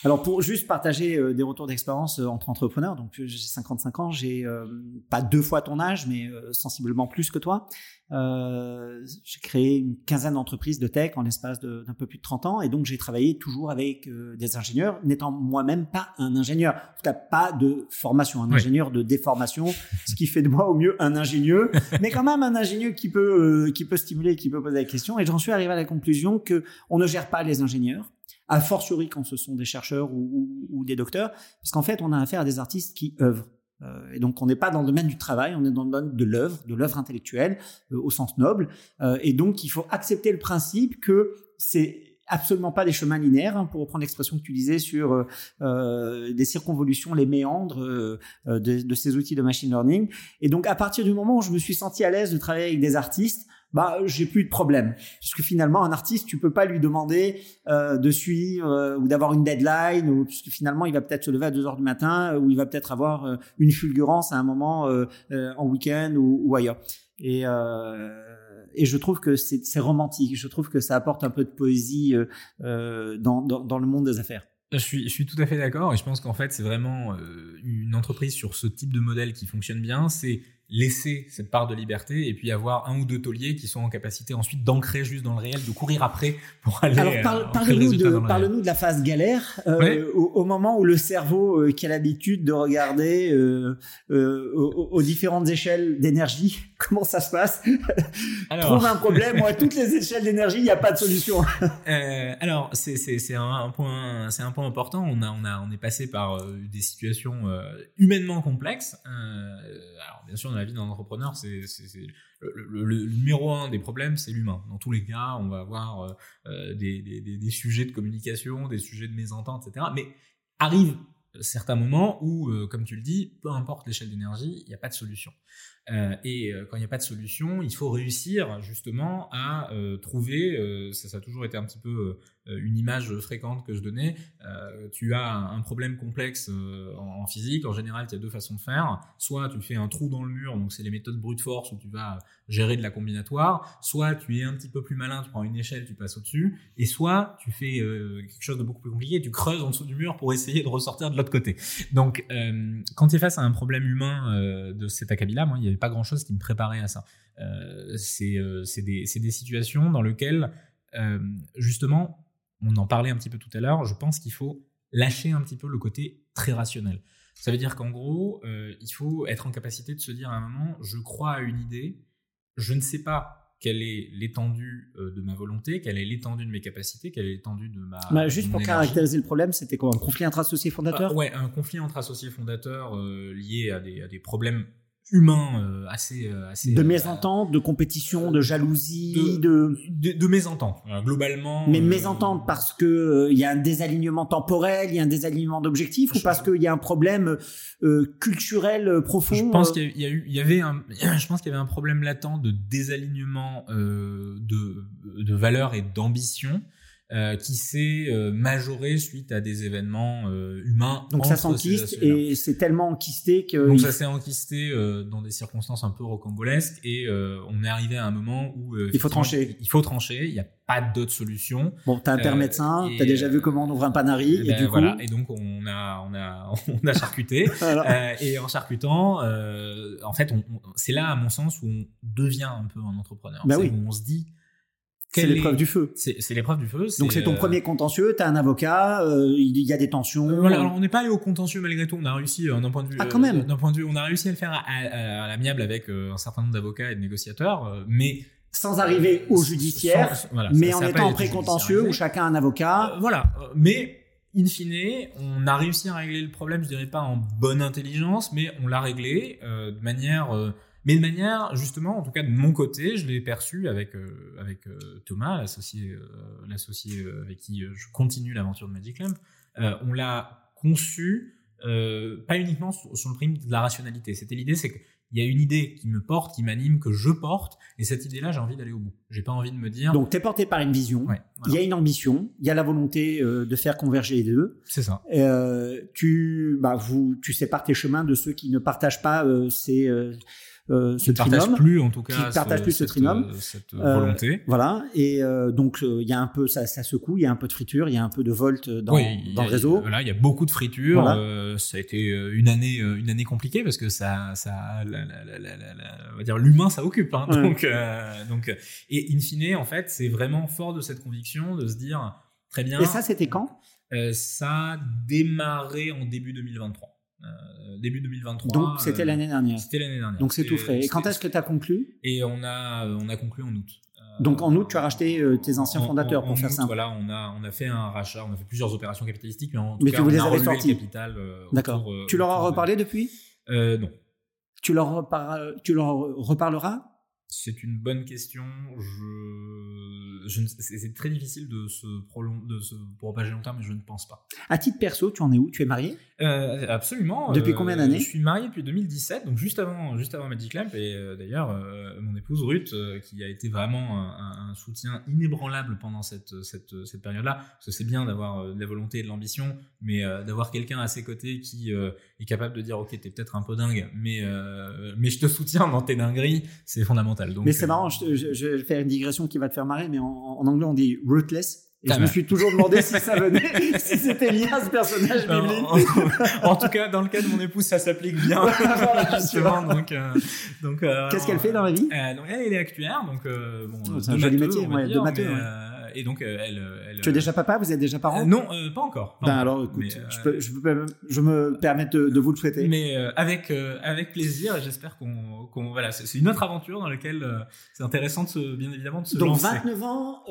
Alors pour juste partager euh, des retours d'expérience entre entrepreneurs, donc j'ai 55 ans, j'ai pas deux fois ton âge mais sensiblement plus que toi. Euh, j'ai créé une quinzaine d'entreprises de tech en l'espace d'un peu plus de 30 ans et donc j'ai travaillé toujours avec euh, des ingénieurs, n'étant moi-même pas un ingénieur, en tout cas pas de formation, un ingénieur de déformation, ce qui fait de moi au mieux un ingénieur, mais quand même un ingénieur qui peut euh, qui peut stimuler, qui peut poser des questions et j'en suis arrivé à la conclusion que on ne gère pas les ingénieurs a fortiori quand ce sont des chercheurs ou, ou, ou des docteurs, parce qu'en fait on a affaire à des artistes qui œuvrent. Euh, et donc on n'est pas dans le domaine du travail, on est dans le domaine de l'œuvre, de l'œuvre intellectuelle euh, au sens noble. Euh, et donc il faut accepter le principe que c'est absolument pas des chemins linéaires, hein, pour reprendre l'expression que tu disais sur euh, des circonvolutions, les méandres euh, de, de, ces outils de machine learning. Et donc à partir du moment où je me suis senti à l'aise de travailler avec des artistes, bah j'ai plus de problème. Puisque finalement un artiste tu peux pas lui demander euh, de suivre euh, ou d'avoir une deadline ou puisque finalement il va peut-être se lever à 2 heures du matin ou il va peut-être avoir euh, une fulgurance à un moment euh, en week-end ou, ou, ailleurs. Et et je trouve que c'est romantique. Je trouve que ça apporte un peu de poésie dans, dans, dans le monde des affaires. Je suis, je suis tout à fait d'accord et je pense qu'en fait c'est vraiment une entreprise sur ce type de modèle qui fonctionne bien, c'est laisser cette part de liberté et puis avoir un ou deux tauliers qui sont en capacité ensuite d'ancrer juste dans le réel, de courir après pour aller. Alors parle, parle-nous de, parle-nous de la phase galère euh, au, moment où le cerveau euh, qui a l'habitude de regarder euh, euh aux, différentes échelles d'énergie, comment ça se passe alors... Trouve un problème, moi, à toutes les échelles d'énergie, il n'y a pas de solution. euh, alors c'est c'est c'est un, un, point c'est un point important. On a on a on est passé par des situations humainement complexes. alors bien sûr la vie d'un entrepreneur, c'est le, le, numéro un des problèmes, c'est l'humain. Dans tous les cas, on va avoir euh, euh, des, des, des, sujets de communication, des sujets de mésentente, etc. Mais arrive certains moments où, euh, comme tu le dis, peu importe l'échelle d'énergie, il n'y a pas de solution. Euh, et quand il n'y a pas de solution, il faut réussir justement à euh, trouver, ça, ça, a toujours été un petit peu euh, une image fréquente que je donnais, euh, tu as un problème complexe euh, en, physique, en général, tu as deux façons de faire. Soit tu fais un trou dans le mur, donc c'est les méthodes brute force où tu vas gérer de la combinatoire, soit tu es un petit peu plus malin, tu prends une échelle, tu passes au-dessus, et soit tu fais quelque chose de beaucoup plus compliqué, tu creuses en dessous du mur pour essayer de ressortir de l'autre côté. Donc, quand tu es face à un problème humain de cet acabit-là, moi, il n'y avait pas grand-chose qui me préparait à ça. c'est des, situations dans lesquelles, justement, on en parlait un petit peu tout à l'heure, je pense qu'il faut lâcher un petit peu le côté très rationnel. Ça veut dire qu'en gros, euh, il faut être en capacité de se dire à un moment, je crois à une idée, je ne sais pas quelle est l'étendue euh, de ma volonté, quelle est l'étendue de mes capacités, quelle est l'étendue de ma. Bah, juste pour caractériser le problème, c'était quoi Un conflit entre associés fondateurs ah, Ouais, un conflit entre associés fondateurs euh, lié à des, à des problèmes humain euh, assez euh, assez de euh, mésentente de compétition de jalousie de de, de, mésentente globalement mais mésentente parce que il y a un désalignement temporel il y a un désalignement d'objectifs ou parce qu'il y a un problème culturel profond je pense qu'il y, a eu il y avait un je pense qu'il y avait un problème latent de désalignement de de valeurs et d'ambition euh, qui s'est euh, majoré suite à des événements euh, humains. Donc ça s'enquiste et c'est tellement enquisté que... Donc ça s'est enquisté dans des circonstances un peu rocambolesques et on est arrivé à un moment où... il faut trancher. Il faut trancher, il n'y a pas d'autre solution. Bon, t'as un père médecin, t'as déjà vu comment on ouvre un panari et, ben, du coup... Voilà, et donc on a, on a, on a charcuté. et en charcutant, en fait, on, c'est là à mon sens où on devient un peu un entrepreneur. Bah oui. Où on se dit c'est l'épreuve du feu. C'est l'épreuve du feu. Donc c'est ton euh, premier contentieux, t'as un avocat, euh, il y a des tensions. Euh, voilà, alors on n'est pas allé au contentieux malgré tout, on a réussi d'un point de vue. Ah quand même. d'un point de vue, on a réussi à le faire à, l'amiable avec un certain nombre d'avocats et de négociateurs, mais sans arriver au judiciaire, mais en étant en pré-contentieux où chacun a un avocat. voilà, mais in fine, on a réussi à régler le problème, je dirais pas en bonne intelligence, mais on l'a réglé de manière mais de manière, justement, en tout cas de mon côté, je l'ai perçu avec, euh, avec euh, Thomas, l'associé, euh, l'associé avec qui je continue l'aventure de Magic Lamp. on l'a conçu pas uniquement sur, le prime de la rationalité. C'était l'idée, c'est qu'il y a une idée qui me porte, qui m'anime, que je porte, et cette idée-là, j'ai envie d'aller au bout. J'ai pas envie de me dire. Donc, t'es porté par une vision. Il y a une ambition. Il y a la volonté de faire converger les deux. C'est ça. tu, bah, vous, tu sépares tes chemins de ceux qui ne partagent pas ces euh, ce trinôme, plus en tout cas, qui partage plus ce trinôme, euh, cette euh, volonté. voilà, et donc il y a un peu ça, ça secoue, il y a un peu de friture, il y a un un peu de volt dans, dans le réseau. Voilà, il y a beaucoup de friture. ça a été une année, une année compliquée parce que ça, ça, on va dire l'humain, ça occupe. Hein, donc, donc, et in fine, en fait, c'est vraiment fort de cette conviction de se dire très bien. Et ça, c'était quand? Ça a démarré en début 2023. Euh, début 2023. Donc c'était l'année dernière. C'était l'année dernière. Donc c'est tout frais. Et quand est-ce que tu as conclu Et on a on a conclu en août. Euh, Donc en août, tu as racheté euh, tes anciens fondateurs pour faire ça. Voilà, on a on a fait un rachat, on a fait plusieurs opérations capitalistiques, mais en tout mais cas, tu vous on les a sortis. capital. D'accord. tu leur as reparlé depuis Non. Tu leur tu leur reparleras c'est une bonne question. Je, je c'est très difficile de se prolonger, de se propager longtemps, mais je ne pense pas. À titre perso, tu en es où? Tu es marié? Euh, Absolument. Depuis combien d'années? euh, Je suis marié depuis 2017, donc juste avant, juste avant Magic Lamp. Et euh, d'ailleurs, mon épouse Ruth, qui a été vraiment un, soutien inébranlable pendant cette, cette, cette période-là, parce que c'est bien d'avoir de la volonté et de l'ambition, mais d'avoir quelqu'un à ses côtés qui est capable de dire, ok, t'es peut-être un peu dingue, mais mais je te soutiens dans tes dingueries, c'est fondamental mais c'est marrant, je, je, vais faire une digression qui va te faire marrer, mais en, en anglais on dit rootless. Et je me suis toujours demandé si ça venait, si c'était lié à ce personnage biblique. En, tout cas, dans le cas de mon épouse, ça s'applique bien. justement, donc, euh, donc, euh, Qu'est-ce qu'elle fait dans la vie? euh, donc, Elle, est actuaire, donc euh, bon, oh, c'est un joli métier, ouais, de matheux. Ouais et donc euh, elle, elle, Tu es déjà papa Vous êtes déjà parent euh, Non, euh, pas encore. ben alors, écoute, je, peux, je, peux, je, me permets de, vous le souhaiter. Mais avec avec plaisir. J'espère qu'on qu'on voilà, c'est une autre aventure dans laquelle c'est intéressant de se, bien évidemment de se donc, lancer. Donc 29 ans,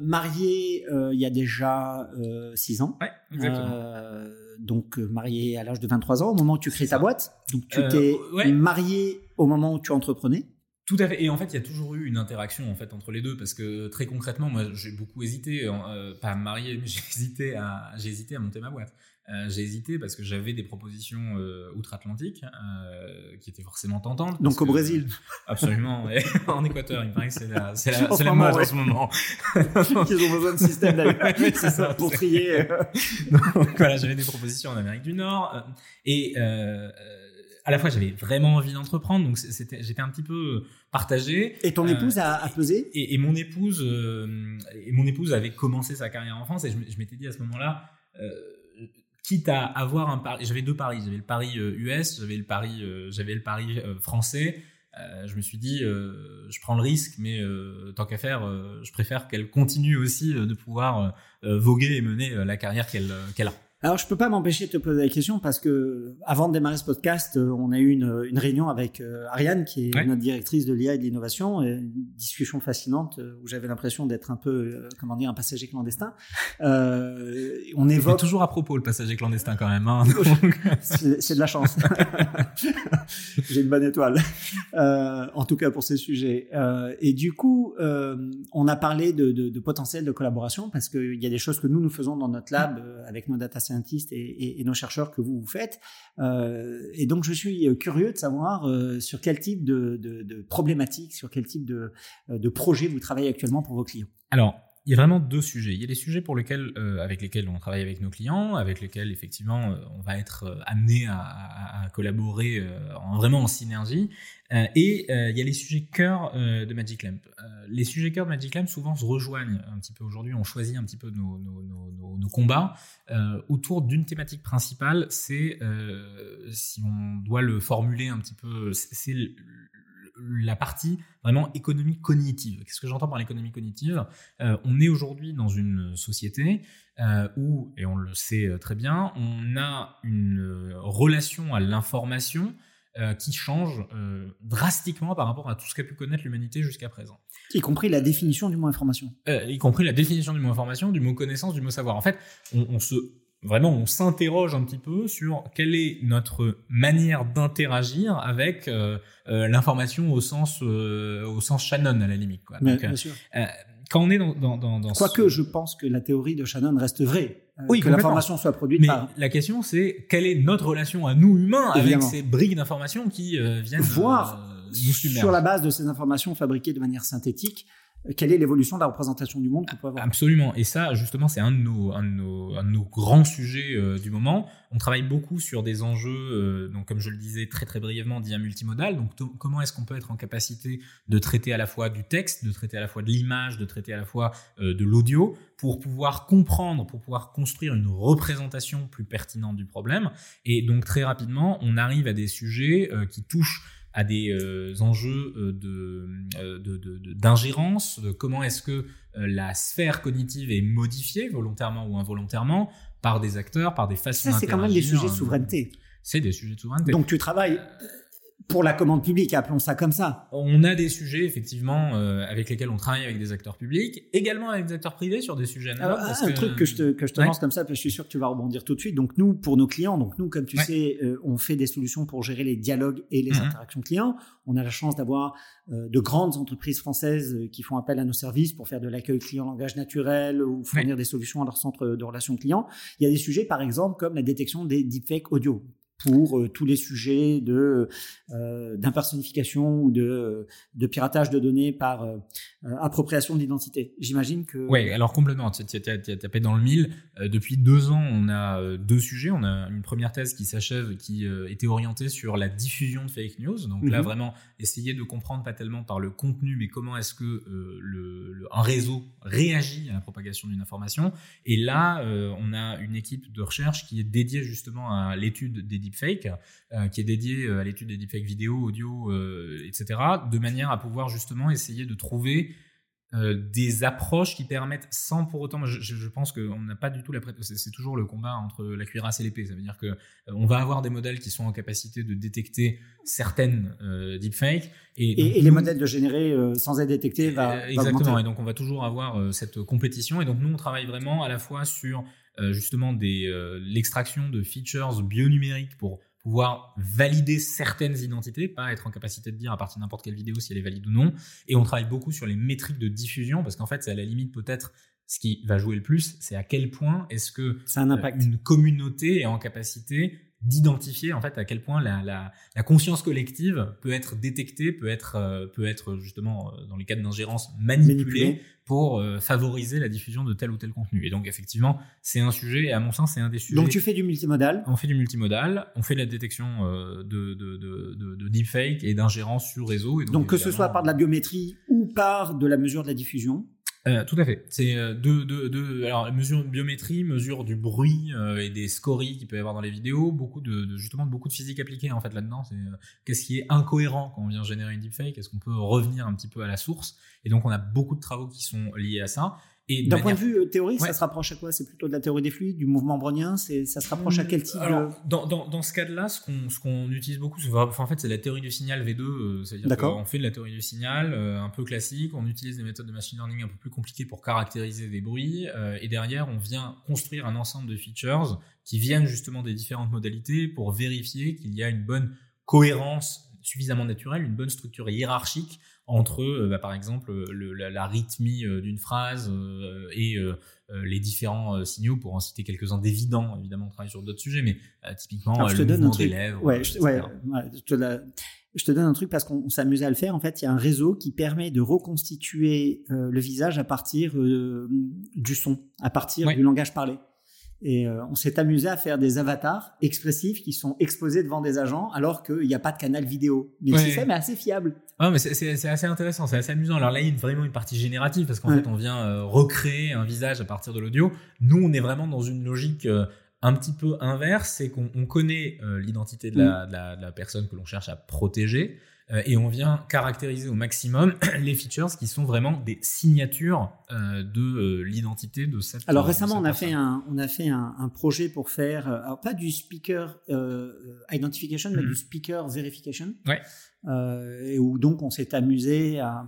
marié il y a déjà 6 ans. Ouais, exactement. donc marié à l'âge de 23 ans au moment où tu crées ta boîte. Donc tu t'es marié au moment où tu entreprenais. Tout à fait. Et en fait, il y a toujours eu une interaction en fait entre les deux parce que très concrètement, moi, j'ai beaucoup hésité, euh, pas à me marier, mais j'ai hésité à, j'ai hésité à monter ma boîte. Euh, j'ai hésité parce que j'avais des propositions euh, outre-Atlantique euh, qui étaient forcément tentantes. Donc au Brésil. Absolument. en Équateur, il me paraît que c'est la, c'est la, c'est la mode en ce moment. Ils ont besoin de système c'est ça, pour trier. Donc voilà, j'avais des propositions en Amérique du Nord et à la fois j'avais vraiment envie d'entreprendre, donc c'était, j'étais un petit peu partagé. Et ton épouse a, a, pesé? et, et, mon épouse, euh, et mon épouse avait commencé sa carrière en France, et je, je m'étais dit à ce moment-là, euh, quitte à avoir un pari, j'avais deux paris, j'avais le pari US, euh, j'avais le pari, j'avais le pari français. je me suis dit, je prends le risque, mais tant qu'à faire, je préfère qu'elle continue aussi de pouvoir voguer et mener la carrière qu'elle qu'elle a. Alors, je peux pas m'empêcher de te poser la question parce que avant de démarrer ce podcast, euh, on a eu une, une réunion avec euh, Ariane, qui est notre directrice de l'IA et de l'innovation, une discussion fascinante euh, où j'avais l'impression d'être un peu, comment dire, un passager clandestin. Euh, on évoque toujours à propos le passager clandestin quand même. Hein, c'est de la chance. J'ai une bonne étoile. Euh, en tout cas pour ces sujets. Euh, et du coup, on a parlé de, de, de, potentiel de collaboration parce qu'il y a des choses que nous nous faisons dans notre lab avec nos data et, nos chercheurs que vous faites. Euh, et donc, je suis curieux de savoir euh, sur quel type de, de, problématiques, sur quel type de, de projet vous travaillez actuellement pour vos clients. Alors, il y a vraiment deux sujets. Il y a les sujets pour lesquels, euh, avec lesquels on travaille avec nos clients, avec lesquels effectivement euh, on va être euh, amené à, collaborer en, vraiment en synergie. et il y a les sujets cœur de Magic Lamp. les sujets cœur de Magic Lamp souvent se rejoignent un petit peu aujourd'hui. On choisit un petit peu nos combats autour d'une thématique principale. C'est, si on doit le formuler un petit peu, c'est la partie vraiment économie cognitive. Qu'est-ce que j'entends par l'économie cognitive? Euh, On est aujourd'hui dans une société euh, où, et on le sait euh, très bien, on a une relation à l'information qui change drastiquement par rapport à tout ce qu'a pu connaître l'humanité jusqu'à présent. Y compris la définition du mot information. y compris la définition du mot information, du mot connaissance, du mot savoir. En fait, on se vraiment on s'interroge un petit peu sur quelle est notre manière d'interagir avec euh, euh, l'information au sens euh, au sens Shannon à la limite quoi. Donc, bien sûr. quand on est dans dans dans, dans quoique je pense que la théorie de Shannon reste vraie. Oui, que l'information soit produite Mais par. La question c'est quelle est notre relation à nous humains avec ces briques d'information qui viennent voir sur la base de ces informations fabriquées de manière synthétique quelle est l'évolution de la représentation du monde qu'on peut avoir. Absolument. Et ça, justement, c'est un, un, de nos, un de nos grands sujets euh, du moment. On travaille beaucoup sur des enjeux, euh, donc comme je le disais très très brièvement, d'IA multimodal. Donc comment est-ce qu'on peut être en capacité de traiter à la fois du texte, de traiter à la fois de l'image, de traiter à la fois euh, de l'audio, pour pouvoir comprendre, pour pouvoir construire une représentation plus pertinente du problème? Et donc très rapidement, on arrive à des sujets qui touchent à des euh, enjeux euh, euh, de, d'ingérence, de, comment est-ce que la sphère cognitive est modifiée volontairement ou involontairement par des acteurs, par des façons Ça, c'est quand même des sujets de souveraineté. C'est des sujets de souveraineté. Donc tu travailles pour la commande publique, appelons ça comme ça. On a des sujets effectivement euh, avec lesquels on travaille avec des acteurs publics, également avec des acteurs privés sur des sujets analogues. un truc que je te, que je te lance comme ça, parce que je suis sûr que tu vas rebondir tout de suite. Donc nous, pour nos clients, donc nous, comme tu sais, euh, on fait des solutions pour gérer les dialogues et les mhm. interactions clients. On a la chance d'avoir euh, de grandes entreprises françaises qui font appel à nos services pour faire de l'accueil client langage naturel ou fournir des solutions à leur centre de relations clients. Il y a des sujets, par exemple, comme la détection des deepfakes audio pour euh, tous les sujets de euh, d'impersonnification ou de, de piratage de données par euh, appropriation d'identité. J'imagine que. Oui, alors complètement. Tu as, tapé dans le mille. depuis deux ans, on a deux sujets. On a une première thèse qui s'achève, qui était orientée sur la diffusion de fake news. Donc là, mhm. vraiment, essayer de comprendre pas tellement par le contenu, mais comment est-ce que le, un réseau réagit à la propagation d'une information. Et là, on a une équipe de recherche qui est dédiée justement à l'étude des deepfakes, euh, qui est dédié euh, à l'étude des deepfakes vidéo, audio, euh, etc., de manière à pouvoir justement essayer de trouver des approches qui permettent, sans pour autant, je, je pense qu'on n'a pas du tout la c'est toujours le combat entre la cuirasse et l'épée. Ça veut dire que on va avoir des modèles qui sont en capacité de détecter certaines deepfakes et, et, les modèles de générer sans être détectés va exactement. et donc on va toujours avoir cette compétition. Et donc nous on travaille vraiment à la fois sur euh, justement des euh, l'extraction de features bionumériques pour pouvoir valider certaines identités, pas être en capacité de dire à partir de n'importe quelle vidéo si elle est valide ou non. Et on travaille beaucoup sur les métriques de diffusion parce qu'en fait, c'est à la limite peut-être ce qui va jouer le plus, c'est à quel point est-ce que un impact. une communauté est en capacité d'identifier en fait à quel point la, la, la, conscience collective peut être détectée, peut être, euh, peut être justement euh, dans les cas d'ingérence manipulée, pour euh, favoriser la diffusion de tel ou tel contenu. Et donc effectivement, c'est un sujet, et à mon sens, c'est un des sujets. Donc tu fais du multimodal On fait du multimodal, on fait de la détection de, de, de, de, de deepfake et d'ingérence sur réseau. Et donc, donc que ce soit par de la biométrie ou par de la mesure de la diffusion Euh, tout à fait. C'est euh, deux, deux, deux, alors mesure de biométrie, mesure du bruit euh, et des scories qu'il peut y avoir dans les vidéos, beaucoup de, de justement beaucoup de physique appliquée en fait là-dedans. C'est euh, qu'est-ce qui est incohérent quand on vient générer une deepfake, est-ce qu'on peut revenir un petit peu à la source? Et donc on a beaucoup de travaux qui sont liés à ça. D'un point de vue euh, théorique, Ouais. ça se rapproche à quoi? C'est plutôt de la théorie des fluides, du mouvement brownien? C'est, Ça se rapproche à quel type Alors, de... dans, dans, dans ce cas-là, ce qu'on ce qu'on utilise beaucoup, enfin, en fait, c'est la théorie du signal V2. euh, C'est-à-dire D'accord. qu'on fait de la théorie du signal euh, un peu classique. On utilise des méthodes de machine learning un peu plus compliquées pour caractériser des bruits. euh, et derrière, on vient construire un ensemble de features qui viennent justement des différentes modalités pour vérifier qu'il y a une bonne cohérence suffisamment naturelle, une bonne structure hiérarchique entre, euh, bah, par exemple, le- la, la rythmie euh, d'une phrase euh, et euh, euh, les différents euh, signaux, pour en citer quelques-uns d'évidents. Évidemment, on travaille sur d'autres sujets, mais euh, typiquement Alors, euh, je te le donne un des truc. lèvres, Ouais, euh, je, etc. ouais, ouais, je te la- je te donne un truc parce qu'on on s'amusait à le faire. En fait, il y a un réseau qui permet de reconstituer euh, le visage à partir euh, du son, à partir Ouais. du langage parlé. Et euh, on s'est amusé à faire des avatars expressifs qui sont exposés devant des agents alors qu'il n'y a pas de canal vidéo. Mais le Ouais. système est assez fiable. Ah, mais c'est- c'est c'est assez intéressant, c'est assez amusant. Alors là, il y a vraiment une partie générative parce qu'en Ouais. fait, on vient euh, recréer un visage à partir de l'audio. Nous, on est vraiment dans une logique euh, un petit peu inverse, c'est qu'on on connaît l'identité de, Mm. la, de, la, de la personne que l'on cherche à protéger et on vient caractériser au maximum les features qui sont vraiment des signatures euh, de euh, l'identité de cette Alors récemment, cette on a personne. fait un, on a fait un, un projet pour faire, euh, alors pas du speaker euh, identification, mais Mhm. du speaker verification. Ouais. Euh, et où donc on s'est amusé à, euh,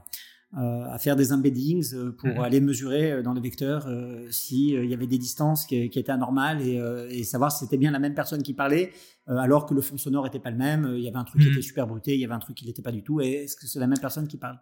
à faire des embeddings euh, pour Mhm. aller mesurer euh, dans les vecteurs euh, s'il y avait des distances qui, qui étaient anormales et, euh, et savoir si c'était bien la même personne qui parlait euh, alors que le fond sonore était pas le même. Euh, Il y avait un truc qui Mhm. était super bruté, il y avait un truc qui n'était pas du tout. Et est-ce que c'est la même personne qui parle?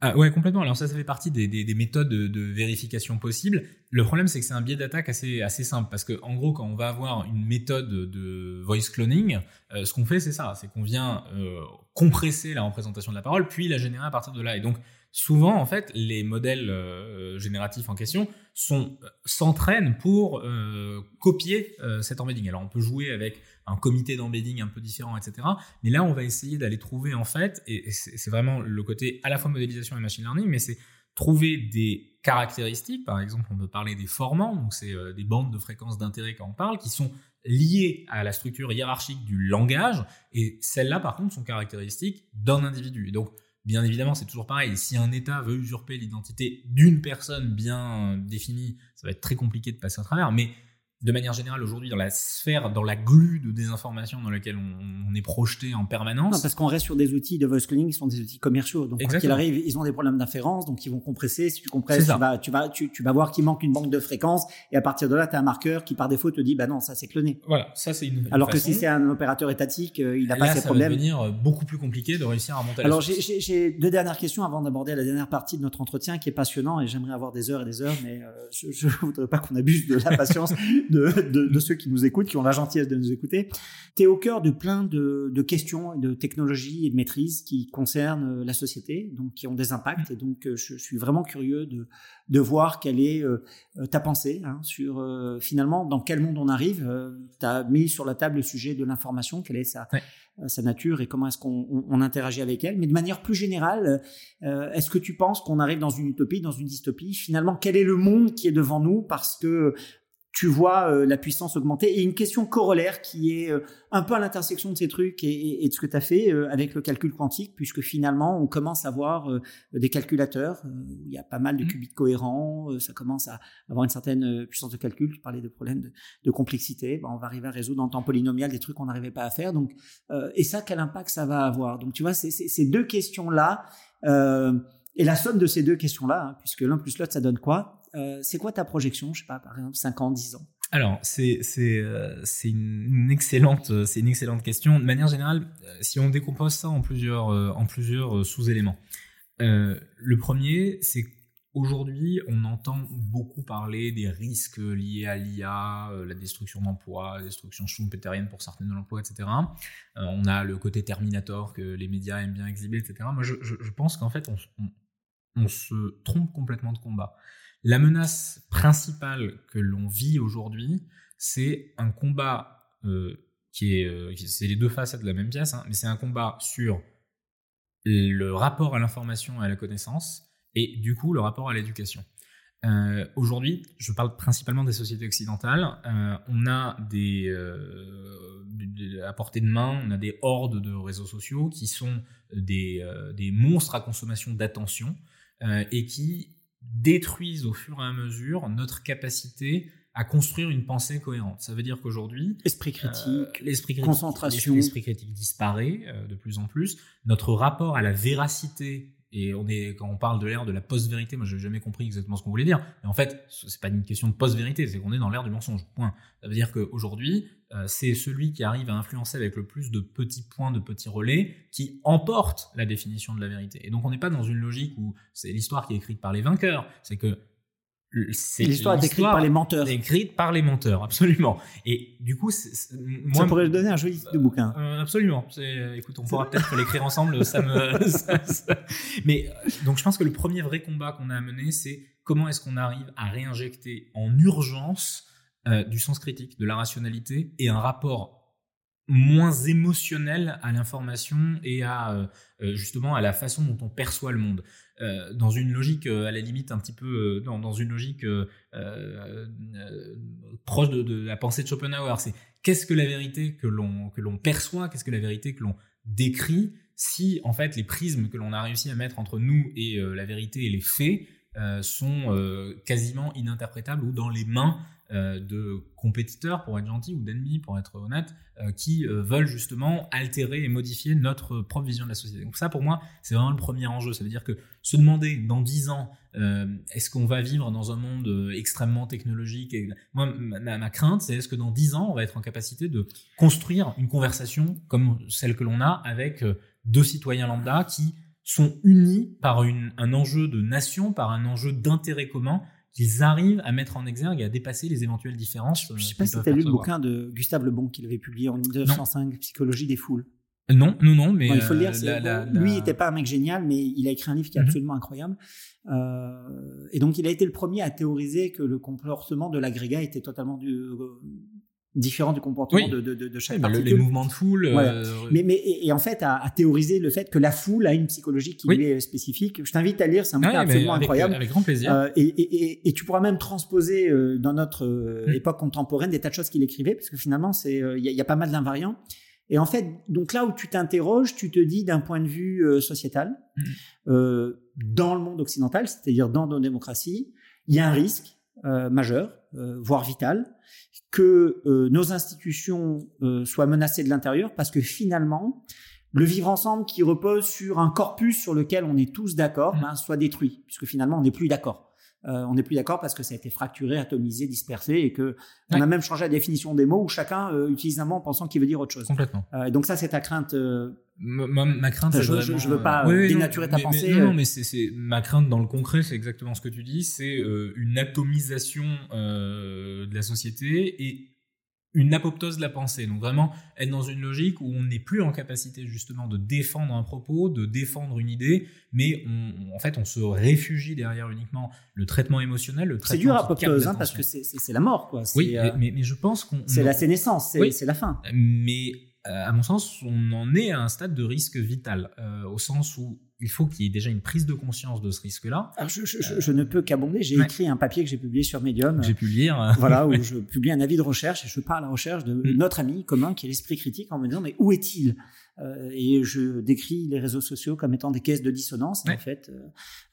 Ah ouais, complètement. Alors ça, ça fait partie des, des, des méthodes de, de vérification possibles. Le problème, c'est que c'est un biais d'attaque assez, assez simple parce que en gros, quand on va avoir une méthode de voice cloning, euh, ce qu'on fait, c'est ça, c'est qu'on vient euh, compresser la représentation de la parole, puis la générer à partir de là. Et donc, souvent, en fait, les modèles euh, génératifs en question euh, s'entraînent pour euh, copier euh, cet embedding. Alors, on peut jouer avec un comité d'embedding un peu différent, etc. Mais là, on va essayer d'aller trouver, en fait, et et c'est vraiment le côté à la fois modélisation et machine learning, mais c'est trouver des caractéristiques. Par exemple, on peut parler des formants, donc c'est euh, des bandes de fréquences d'intérêt quand on parle, qui sont liées à la structure hiérarchique du langage, et celles-là, par contre, sont caractéristiques d'un individu. Et donc, bien évidemment, c'est toujours pareil. Si un État veut usurper l'identité d'une personne bien définie, ça va être très compliqué de passer à travers. Mais de manière générale, aujourd'hui, dans la sphère, dans la glue de désinformation dans laquelle on, on est projeté en permanence, Non, parce qu'on reste sur des outils de voice cloning qui sont des outils commerciaux. Donc, quoi qu'il Exactement. arrive, ils ont des problèmes d'inférence, donc ils vont compresser. Si tu compresses, ça. tu vas, tu, vas, tu, tu vas voir qu'il manque une banque de fréquences, et à partir de là, tu as un marqueur qui, par défaut, te dit, bah non, ça c'est cloné. voilà, ça c'est une. Alors que si c'est un opérateur étatique, euh, il n'a pas ces ça problèmes. va devenir euh, beaucoup plus compliqué de réussir à monter Alors, j'ai deux dernières questions avant d'aborder la dernière partie de notre entretien qui est passionnant et j'aimerais avoir des heures et des heures, mais euh, je ne voudrais pas qu'on abuse de la patience de, de, de ceux qui nous écoutent, qui ont la gentillesse de nous écouter. Tu es au cœur de plein de, de questions et de technologies et de maîtrises qui concernent euh, la société, donc qui ont des impacts. Et donc, euh, je, suis vraiment curieux de, de voir quelle est euh, euh, ta pensée hein, sur euh, finalement dans quel monde on arrive. tu as mis sur la table le sujet de l'information, quelle est sa, Ouais. euh, sa nature et comment est-ce qu'on on- on interagit avec elle. Mais de manière plus générale, euh, est-ce que tu penses qu'on arrive dans une utopie, dans une dystopie? Finalement, quel est le monde qui est devant nous? Parce que tu vois euh, la puissance augmenter. Et une question corollaire qui est euh, un peu à l'intersection de ces trucs et, et- et de ce que tu as fait euh, avec le calcul quantique, puisque finalement, on commence à voir euh, des calculateurs euh, où il y a pas mal de Mhm. qubits cohérents, euh, ça commence à avoir une certaine puissance de calcul. Tu parlais de problèmes de, de complexité. Ben, on va arriver à résoudre en temps polynomial des trucs qu'on n'arrivait pas à faire. Donc, euh, et ça, quel impact ça va avoir? Donc, tu vois, c'est- c'est- ces deux questions-là, euh, et la somme de ces deux questions-là, hein, puisque l'un plus l'autre, ça donne quoi? Euh, C'est quoi ta projection Je sais pas, par exemple, 5 ans, 10 ans? Alors, c'est euh, une excellente euh, une excellente question. De manière générale, si on décompose ça en plusieurs en plusieurs sous-éléments. Le premier, c'est qu'aujourd'hui, on entend beaucoup parler des risques liés à l'IA, la destruction d'emplois, la destruction schumpeterienne pour certains de l'emploi, etc. On a le côté Terminator que les médias aiment bien exhiber, etc. Moi, je, pense qu'en fait, on se trompe complètement de combat. La menace principale que l'on vit aujourd'hui, c'est un combat euh, qui est, euh, c'est les deux facettes de la même pièce, hein, mais c'est un combat sur le rapport à l'information et à la connaissance, et du coup le rapport à l'éducation. Euh, Aujourd'hui, je parle principalement des sociétés occidentales. On a des, euh, à portée de main, on a des hordes de réseaux sociaux qui sont des, des monstres à consommation d'attention et qui détruisent au fur et à mesure notre capacité à construire une pensée cohérente. Ça veut dire qu'aujourd'hui, esprit critique, euh, l'esprit critique, concentration, l'esprit critique disparaît euh, de plus en plus. Notre rapport à la véracité et on est quand on parle de l'ère de la post-vérité, moi j'ai jamais compris exactement ce qu'on voulait dire. Mais en fait, c'est pas une question de post-vérité, c'est qu'on est dans l'ère du mensonge. Point. Ça veut dire qu'aujourd'hui, euh, c'est celui qui arrive à influencer avec le plus de petits points, de petits relais, qui emporte la définition de la vérité. Et donc on n'est pas dans une logique où c'est l'histoire qui est écrite par les vainqueurs. C'est que L'histoire est écrite par les menteurs. Écrite par les menteurs, absolument. Et du coup, moi, ça pourrait donner un joli titre de bouquin. Euh, absolument. Écoute, on pourra peut-être l'écrire ensemble. Ça me. ça, ça... Mais euh, donc, je pense que le premier vrai combat qu'on a à mener, c'est comment est-ce qu'on arrive à réinjecter en urgence euh, du sens critique, de la rationalité et un rapport moins émotionnel à l'information et à euh, euh, justement à la façon dont on perçoit le monde. Euh, dans une logique à la limite un petit peu dans, dans une logique proche de, de, la pensée de Schopenhauer. C'est qu'est-ce que la vérité que l'on que l'on perçoit, qu'est-ce que la vérité que l'on décrit, si en fait les prismes que l'on a réussi à mettre entre nous et la vérité et les faits sont quasiment ininterprétables ou dans les mains euh, de compétiteurs, pour être gentil, ou d'ennemis, pour être honnête, euh, qui euh, veulent justement altérer et modifier notre propre vision de la société. Donc ça, pour moi, c'est vraiment le premier enjeu. Ça veut dire que se demander dans dix ans, est-ce qu'on va vivre dans un monde extrêmement technologique. Moi, ma, crainte, c'est est-ce que dans dix ans, on va être en capacité de construire une conversation comme celle que l'on a avec deux citoyens lambda qui sont unis par un enjeu de nation, par un enjeu d'intérêt commun, qu'ils arrivent à mettre en exergue et à dépasser les éventuelles différences. Je ne sais pas si tu as lu le bouquin de Gustave Le Bon qu'il avait publié en 1905, Psychologie des foules. Non, non, non, mais il faut le dire. Euh, lui, il n'était pas un mec génial, mais il a écrit un livre qui est mhm. absolument incroyable. Euh, et donc, il a été le premier à théoriser que le comportement de l'agrégat était totalement du, euh, différent du comportement de, de, de, chaque oui, Les mouvements de foule. Euh, mais, mais et, en fait, à, à, théoriser le fait que la foule a une psychologie qui lui est spécifique. Je t'invite à lire, c'est un bouquin absolument incroyable. Avec grand plaisir. Euh, et, et, et, tu pourras même transposer euh, dans notre euh, mm. époque contemporaine des tas de choses qu'il écrivait, parce que finalement, c'est il y, y, a pas mal d'invariants. Et en fait, donc là où tu t'interroges, tu te dis d'un point de vue sociétal, mm. dans le monde occidental, c'est-à-dire dans nos démocraties, il y a un risque majeur, voire vital, que euh, nos institutions euh, soient menacées de l'intérieur parce que finalement, le vivre ensemble qui repose sur un corpus sur lequel on est tous d'accord mmh. ben, soit détruit, puisque finalement on n'est plus d'accord. Euh, on n'est plus d'accord parce que ça a été fracturé, atomisé, dispersé, et que on a même changé la définition des mots où chacun utilise un mot en pensant qu'il veut dire autre chose. Complètement. et donc ça, c'est ta crainte Ma, ma, crainte, c'est je, vraiment, je, veux pas dénaturer ta pensée. non, mais c'est ma crainte dans le concret, c'est exactement ce que tu dis, c'est euh, une atomisation euh, de la société et une apoptose de la pensée. Donc vraiment être dans une logique où on n'est plus en capacité justement de défendre un propos, de défendre une idée, mais on, en fait on se réfugie derrière uniquement le traitement émotionnel, le traitement. C'est dur apoptose, hein, parce que c'est la mort, quoi. Oui, euh, mais, mais, je pense qu'on. C'est la sénescence, c'est la fin. Mais euh, à mon sens, on en est à un stade de risque vital, euh, au sens où il faut qu'il y ait déjà une prise de conscience de ce risque-là. Je, je, je, ne peux qu'abonder. J'ai écrit un papier que j'ai publié sur Medium. J'ai pu lire. voilà, où je publie un avis de recherche et je pars à la recherche de mm. notre ami commun qui est l'esprit critique en me disant mais où est-il? Euh, Et je décris les réseaux sociaux comme étant des caisses de dissonance. En fait,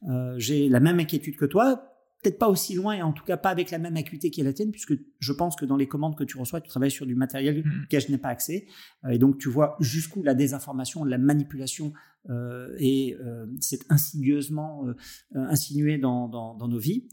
euh, j'ai la même inquiétude que toi peut-être pas aussi loin et en tout cas pas avec la même acuité qui est la tienne, puisque je pense que dans les commandes que tu reçois, tu travailles sur du matériel mmh. auquel je n'ai pas accès. Euh, et donc tu vois jusqu'où la désinformation, la manipulation euh, est euh, insidieusement euh, dans, dans, dans nos vies.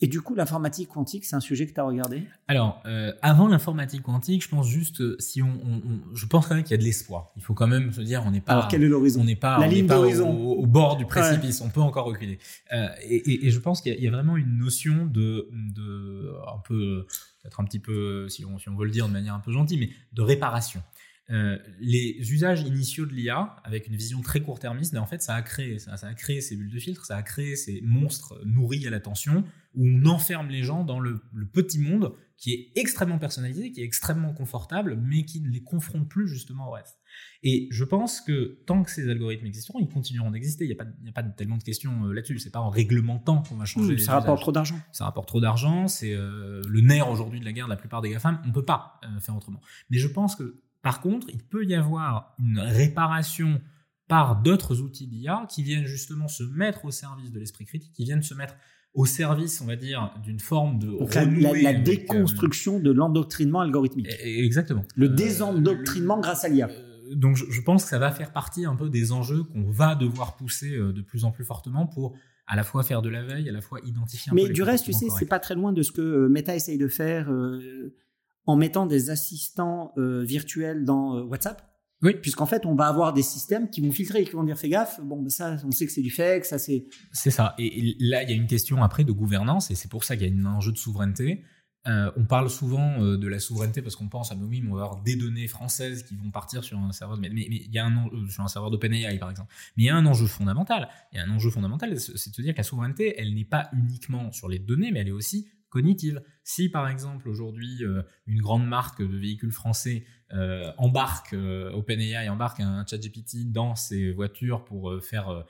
Et du coup, l'informatique quantique, c'est un sujet que tu as regardé? Alors, euh, avant l'informatique quantique, je pense juste, euh, si on, on, on, je pense quand même qu'il y a de l'espoir. Il faut quand même se dire, on n'est pas. Alors, quel est l'horizon? On n'est pas, La on ligne pas au, au, bord du précipice. On peut encore reculer. Euh, et, et, et, je pense qu'il y, y, a vraiment une notion de, de un peu, peut-être un petit peu, si on, si on veut le dire de manière un peu gentille, mais de réparation. Les usages initiaux de l'IA, avec une vision très court-termiste, ben, en fait, ça a créé ça, a créé ces bulles de filtre, ça a créé ces monstres nourris à l'attention, où on enferme les gens dans le, le petit monde qui est extrêmement personnalisé, qui est extrêmement confortable, mais qui ne les confronte plus justement au reste. Et je pense que tant que ces algorithmes existeront, ils continueront d'exister. Il n'y a, a, pas tellement de questions euh, là-dessus. C'est pas en réglementant qu'on va changer. Mmh, ça rapporte trop d'argent. Ça rapporte trop d'argent. C'est euh, le nerf aujourd'hui de la guerre de la plupart des GAFAM. On ne peut pas euh, faire autrement. Mais je pense que par contre, il peut y avoir une réparation par d'autres outils d'IA qui viennent justement se mettre au service de l'esprit critique, qui viennent se mettre au service, on va dire, d'une forme de la, euh, déconstruction de l'endoctrinement algorithmique. E, exactement. Le euh, désendoctrinement grâce à l'IA. Euh, donc je, pense que ça va faire partie un peu des enjeux qu'on va devoir pousser de plus en plus fortement pour à la fois faire de la veille, à la fois identifier un Mais peu du reste, tu sais, c'est pas très loin de ce que Meta essaye de faire en mettant des assistants virtuels dans WhatsApp. Oui. Puisqu'en fait, on va avoir des systèmes qui vont filtrer et qui vont dire fais gaffe, bon, ben ça, on sait que c'est du fake, ça c'est. C'est ça. Et, là, il y a une question après de gouvernance, et c'est pour ça qu'il y a un enjeu de souveraineté. Euh, on parle souvent euh, de la souveraineté parce qu'on pense à nous, oui, on va avoir des données françaises qui vont partir sur un serveur, mais, mais, il y a un euh, sur un serveur d'OpenAI par exemple. Mais il y a un enjeu fondamental. Il y a un enjeu fondamental, c'est de se dire que la souveraineté, elle n'est pas uniquement sur les données, mais elle est aussi cognitive. Si par exemple aujourd'hui une grande marque de véhicules français euh, embarque euh, OpenAI embarque un ChatGPT dans ses voitures pour euh, faire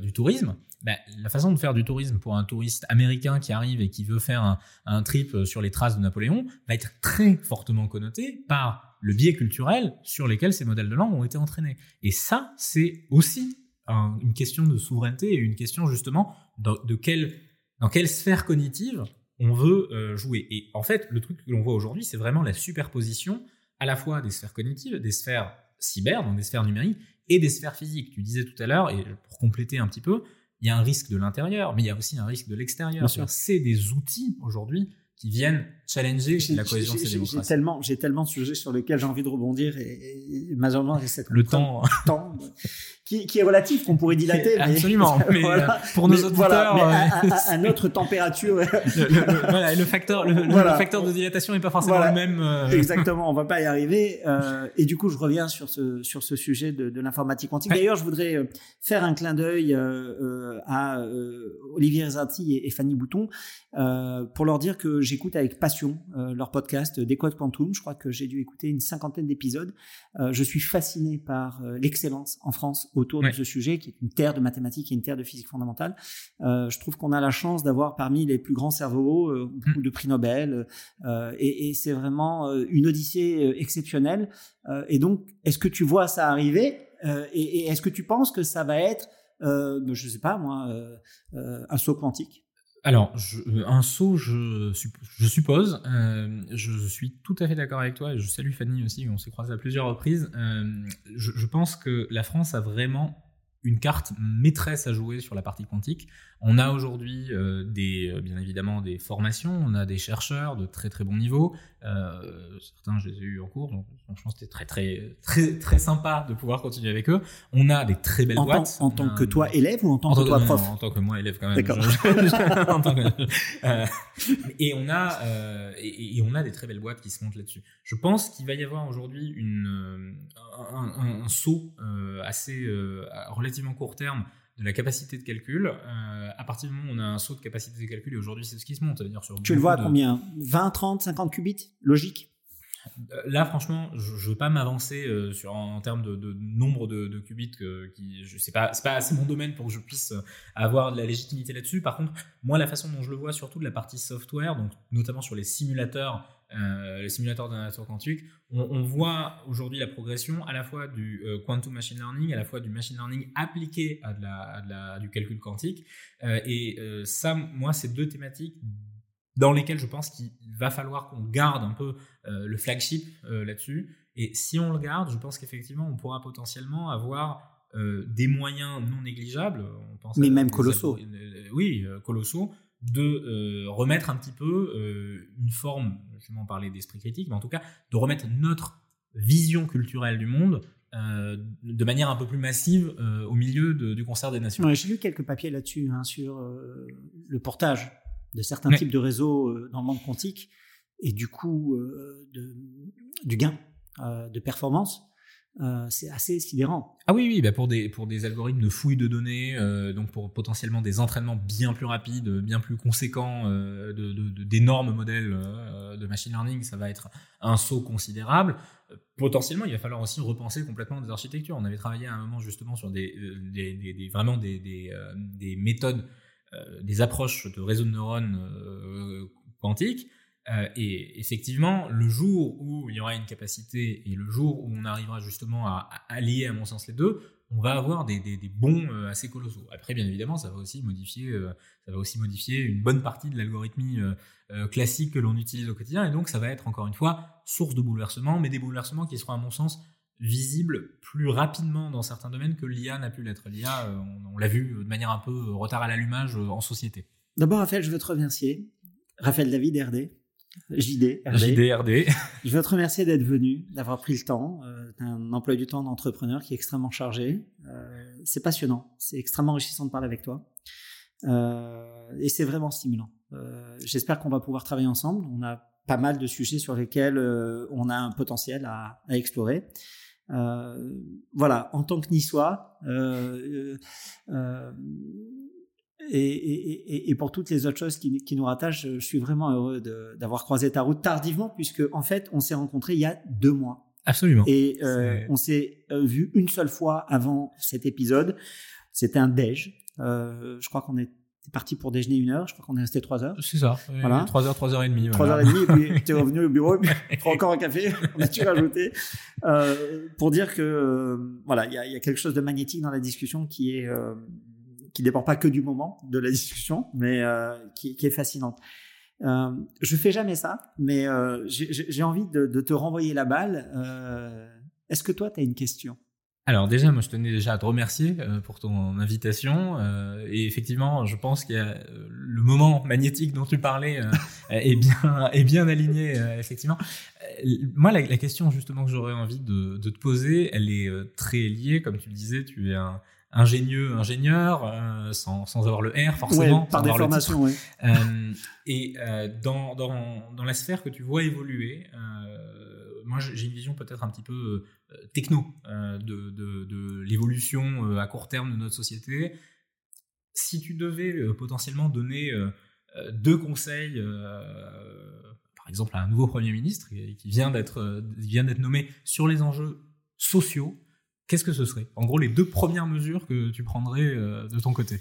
du tourisme, ben, la façon de faire du tourisme pour un touriste américain qui arrive et qui veut faire un, trip sur les traces de Napoléon va être très fortement connoté par le biais culturel sur lesquels ces modèles de langue ont été entraînés. Et ça, c'est aussi une question de souveraineté et une question justement de, de quelle, dans quelle sphère cognitive on veut jouer. Et en fait, le truc que l'on voit aujourd'hui, c'est vraiment la superposition à la fois des sphères cognitives, des sphères cyber, donc des sphères numériques, et des sphères physiques. Tu disais tout à l'heure, et pour compléter un petit peu, il y a un risque de l'intérieur, mais il y a aussi un risque de l'extérieur. C'est des outils aujourd'hui qui viennent challenger la cohésion de ces démocraties. J'ai tellement, j'ai tellement de sujets sur lesquels j'ai envie de rebondir et, et, malheureusement j'ai cette le temps, temps qui, qui, est relatif qu'on pourrait dilater. Mais, absolument. Mais euh, pour nos auditeurs, voilà, mais à, à, notre température. le, voilà, le facteur, le, facteur de dilatation n'est pas forcément le même. Euh. Exactement, on va pas y arriver. Euh, et du coup, je reviens sur ce sur ce sujet de, de l'informatique quantique. D'ailleurs, je voudrais euh, faire un clin d'œil euh, à Olivier Rezati et, et Fanny Bouton pour leur dire que j'écoute avec passion euh, leur podcast Décode Quantum. Je crois que j'ai dû écouter une cinquantaine d'épisodes. Euh, je suis fasciné par euh, l'excellence en France autour de ce sujet, qui est une terre de mathématiques et une terre de physique fondamentale. je trouve qu'on a la chance d'avoir parmi les plus grands cerveaux beaucoup mm. de prix Nobel, et, et c'est vraiment une odyssée exceptionnelle. et donc, est-ce que tu vois ça arriver et, et est-ce que tu penses que ça va être, je ne sais pas moi, un saut quantique? Alors, euh, un saut, je, je suppose. Euh, je suis tout à fait d'accord avec toi. Et je salue Fanny aussi, on s'est croisé à plusieurs reprises. Euh, je, je, pense que la France a vraiment une carte maîtresse à jouer sur la partie quantique. On a aujourd'hui euh, des, euh, bien évidemment des formations, on a des chercheurs de très très bon niveau. Euh, certains, je les ai eu en cours, donc franchement c'était très très très très sympa de pouvoir continuer avec eux. On a des très belles boîtes. en tant que toi élève ou en tant que toi prof En tant que moi élève quand même. D'accord. et on a et, on a des très belles boîtes qui se montent là-dessus. Je pense qu'il va y avoir aujourd'hui une un, un, saut assez relativement court terme de la capacité de calcul. Euh, à partir du moment où on a un saut de capacité de calcul, et aujourd'hui c'est ce qui se monte, dire sur tu le vois à combien? 20, 30, 50 qubits? Logique? Euh, Là, franchement, je ne veux pas m'avancer euh, sur en, termes de, nombre de, qubits. qui, je sais pas, c'est pas assez mon domaine pour que je puisse avoir de la légitimité là-dessus. Par contre, moi, la façon dont je le vois, surtout de la partie software, donc notamment sur les simulateurs euh, les simulateurs nature quantique, on, on voit aujourd'hui la progression à la fois du euh, quantum machine learning, à la fois du machine learning appliqué à, de la, à, de la, du calcul quantique. Euh, et euh, ça, moi, c'est deux thématiques dans lesquelles je pense qu'il va falloir qu'on garde un peu le flagship là-dessus. Et si on le garde, je pense qu'effectivement, on pourra potentiellement avoir des moyens non négligeables. On pense Mais même colossaux. oui, colossaux de euh, remettre un petit peu euh, une forme, je vais m'en parler d'esprit critique, mais en tout cas de remettre notre vision culturelle du monde euh, de manière un peu plus massive au milieu du concert des nations. J'ai lu quelques papiers là-dessus, hein, sur le portage de certains types de réseaux dans le monde quantique et du coup de, du gain de performance. Euh, c'est assez sidérant. Ah oui, oui, bah pour des pour des algorithmes de fouille de données, euh, donc pour potentiellement des entraînements bien plus rapides, bien plus conséquents, euh, d'énormes modèles de machine learning, ça va être un saut considérable. Potentiellement, il va falloir aussi repenser complètement des architectures. On avait travaillé à un moment justement sur des, des, des, vraiment des, méthodes, des approches de réseaux de neurones quantiques euh, et effectivement, le jour où il y aura une capacité et le jour où on arrivera justement à, allier, à mon sens, les deux, on va avoir des, des, des bons euh, assez colossaux. Après, bien évidemment, ça va aussi modifier, euh, ça va aussi modifier une bonne partie de l'algorithmie classique que l'on utilise au quotidien, et donc ça va être encore une fois source de bouleversements, mais des bouleversements qui seront, à mon sens, visibles plus rapidement dans certains domaines que l'IA n'a pu l'être. L'IA, on, on l'a vu de manière un peu retard à l'allumage en société. D'abord, Raphaël, je veux te remercier. Raphaël David, RD. JD, RD. Je veux te remercier d'être venu, d'avoir pris le temps. Euh, un emploi du temps d'entrepreneur qui est extrêmement chargé. Euh, c'est passionnant, c'est extrêmement enrichissant de parler avec toi. Euh, et c'est vraiment stimulant. Euh, j'espère qu'on va pouvoir travailler ensemble. On a pas mal de sujets sur lesquels on a un potentiel à, à explorer. voilà, en tant que niçois, et, pour toutes les autres choses qui, nous rattachent, je suis vraiment heureux d'avoir croisé ta route tardivement, puisque en fait, on s'est rencontrés il y a deux mois. Absolument. Et euh, on s'est euh, vu une seule fois avant cet épisode. C'était un déj. Euh, je crois qu'on est parti pour déjeuner une heure. Je crois qu'on est resté trois heures. C'est ça. Voilà. Trois heures, trois heures et demie. Trois heures et demie. Et puis tu es revenu au bureau. Et puis encore un café. On a tout rajouté pour dire que voilà, il y a, y a, quelque chose de magnétique dans la discussion qui est qui dépend pas que du moment de la discussion, mais euh, qui, est fascinante. Euh, je fais jamais ça, mais euh, j'ai envie de, te renvoyer la balle. Est-ce que toi, tu as une question? Alors déjà, moi je tenais déjà à te remercier pour ton invitation et effectivement, je pense a le moment magnétique dont tu parlais est bien aligné effectivement. moi, la, la, question justement que j'aurais envie de, de, te poser, elle est très liée, comme tu le disais, tu es un, ingénieux, ingénieur, euh, sans, sans, avoir le R forcément. par déformation, oui. Euh, et euh, dans, dans, dans, la sphère que tu vois évoluer, moi j'ai une vision peut-être un petit peu techno de, de, de l'évolution à court terme de notre société. Si tu devais potentiellement donner deux conseils, par exemple à un nouveau Premier ministre qui vient d'être vient d'être nommé sur les enjeux sociaux, qu'est-ce que ce serait? En gros, les deux premières mesures que tu prendrais euh, de ton côté?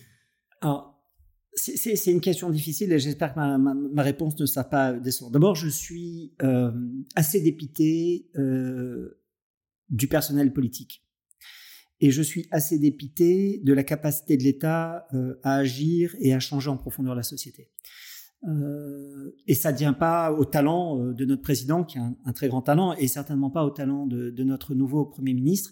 C'est une question difficile et j'espère que ma, réponse ne sera pas décevante. D'abord, je suis euh, assez dépité euh, du personnel politique. Et je suis assez dépité de la capacité de l'État à agir et à changer en profondeur la société. et ça ne tient pas au talent de notre président, qui a un, très grand talent, et certainement pas au talent de notre nouveau Premier ministre,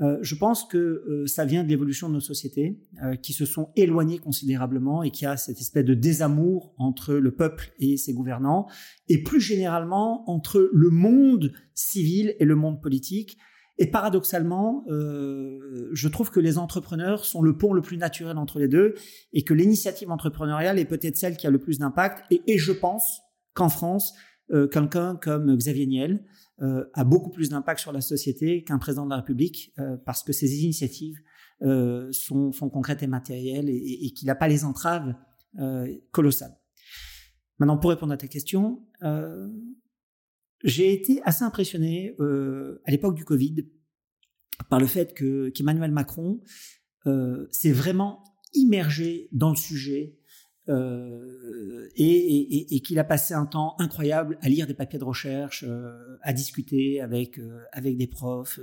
euh, je pense que euh, ça vient de l'évolution de nos sociétés euh, qui se sont éloignées considérablement et qui a cette espèce de désamour entre le peuple et ses gouvernants et plus généralement entre le monde civil et le monde politique. Et paradoxalement, je trouve que les entrepreneurs sont le pont le plus naturel entre les deux et que l'initiative entrepreneuriale est peut-être celle qui a le plus d'impact. Et, et, je pense qu'en France, quelqu'un comme Xavier Niel, euh, a beaucoup plus d'impact sur la société qu'un président de la République euh, parce que ses initiatives euh, sont, sont, concrètes et matérielles et, qu'il n'a pas les entraves colossales. Maintenant, pour répondre à ta question, j'ai été assez impressionné à l'époque du Covid par le fait que qu'Emmanuel Macron s'est vraiment immergé dans le sujet euh, et, et, et qu'il a passé un temps incroyable à lire des papiers de recherche, euh, à discuter avec euh, avec des profs,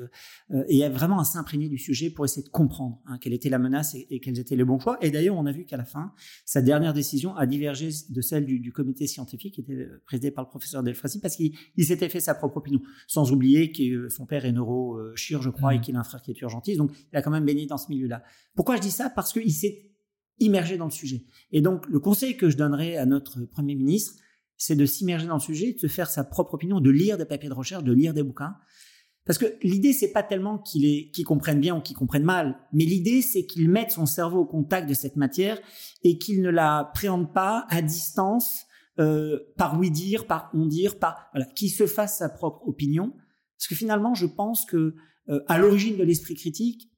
et à vraiment à s'imprégner du sujet pour essayer de comprendre hein, quelle était la menace et, quels étaient les bons choix. Et d'ailleurs, on a vu qu'à la fin, sa dernière décision a divergé de celle du, du comité scientifique qui était présidé par le professeur Delfrassi parce qu'il s'était fait sa propre opinion, sans oublier que son père est neurochirurgien, je crois, et mmh. qu'il a un frère qui est urgentiste. Donc, il a quand même baigné dans ce milieu-là. Pourquoi je dis ça? Parce qu'il s'est immergé dans le sujet. Et donc, le conseil que je donnerais à notre Premier ministre, c'est de s'immerger dans le sujet, de se faire sa propre opinion, de lire des papiers de recherche, de lire des bouquins. Parce que l'idée, c'est pas tellement qu'il qu'il comprenne bien ou qu'il comprenne mal, mais l'idée, c'est qu'il mette son cerveau au contact de cette matière et qu'il ne la préhende pas à distance, euh, par oui dire, par on dire, par voilà, qu'il se fasse sa propre opinion. Parce que finalement, je pense que euh, à l'origine de l'esprit critique,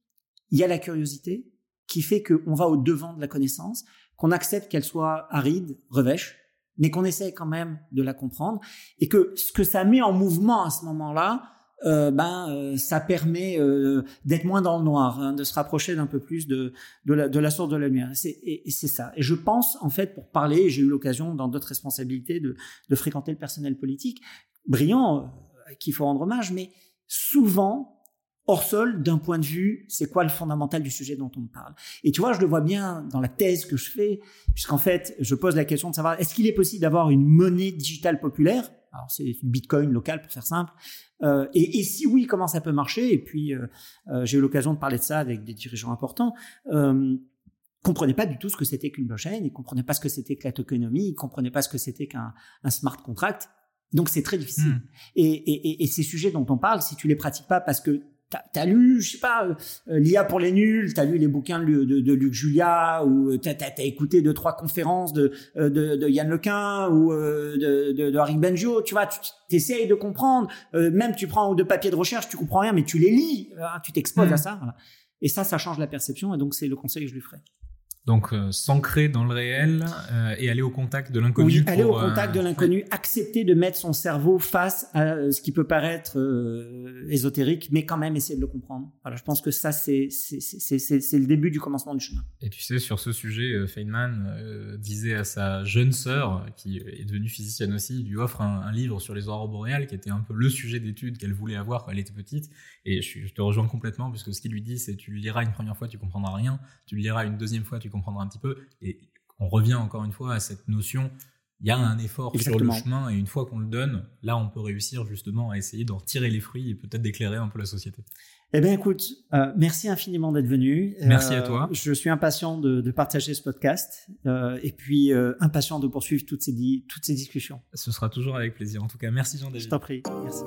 il y a la curiosité qui fait qu'on va au devant de la connaissance, qu'on accepte qu'elle soit aride, revêche, mais qu'on essaie quand même de la comprendre, et que ce que ça met en mouvement à ce moment-là, euh, ben euh, ça permet euh, d'être moins dans le noir, hein, de se rapprocher d'un peu plus de de la, source de la lumière. Et, et c'est ça. Et je pense en fait pour parler, j'ai eu l'occasion dans d'autres responsabilités de, de fréquenter le personnel politique, brillant, à qui il faut rendre hommage, mais souvent hors sol d'un point de vue, c'est quoi le fondamental du sujet dont on parle. Et tu vois, je le vois bien dans la thèse que je fais, puisqu'en fait, je pose la question de savoir est-ce qu'il est possible d'avoir une monnaie digitale populaire? Alors c'est une Bitcoin locale pour faire simple. Euh, et, et, si oui, comment ça peut marcher? Et puis euh, euh, j'ai eu l'occasion de parler de ça avec des dirigeants importants. Euh, comprenaient pas du tout ce que c'était qu'une blockchain, ils comprenaient pas ce que c'était que la tokenomie, ils comprenaient pas ce que c'était qu'un un smart contract. Donc c'est très difficile. Hmm. Et, et, et, ces sujets dont on parle, si tu les pratiques pas parce que T'as as lu, je sais pas, euh, l'IA pour les nuls, t'as lu les bouquins de, de, de Luc Julia, ou t'as as, écouté deux trois conférences de, euh, de, de Yann Lequin ou euh, de, de, de Harry Benjo, tu vois, tu essayes de comprendre, même tu prends de papiers de recherche, tu comprends rien, mais tu les lis, hein, tu t'exposes à mmh. ça, voilà. et ça, ça change la perception, et donc c'est le conseil que je lui ferai. Donc euh, s'ancrer dans le réel euh, et aller au contact de l'inconnu. Oui, aller au contact de euh, l'inconnu, accepter de mettre son cerveau face à ce qui peut paraître ésotérique, mais quand même essayer de le comprendre. Voilà, je pense que ça c'est c'est le début du commencement du chemin. Et tu sais, sur ce sujet, Feynman disait à sa jeune sœur, qui est devenue physicienne aussi, il lui offre un, livre sur les aurores boréales, qui était un peu le sujet d'étude qu'elle voulait avoir quand elle était petite. Et je, je te rejoins complètement, puisque ce qu'il lui dit, c'est tu le liras une première fois, tu comprendras rien, tu le liras une deuxième fois, tu comprendre un petit peu. Et on revient encore une fois à cette notion il y a un effort sur le chemin et une fois qu'on le donne, là on peut réussir justement à essayer d'en tirer les fruits et peut-être d'éclairer un peu la société. Eh bien écoute, euh, merci infiniment d'être venu. Merci à toi. Euh, je suis impatient de, de partager ce podcast euh, et puis impatient de poursuivre toutes ces, toutes ces discussions. Ce sera toujours avec plaisir. En tout cas, merci Jean-David. Je t'en prie. Merci.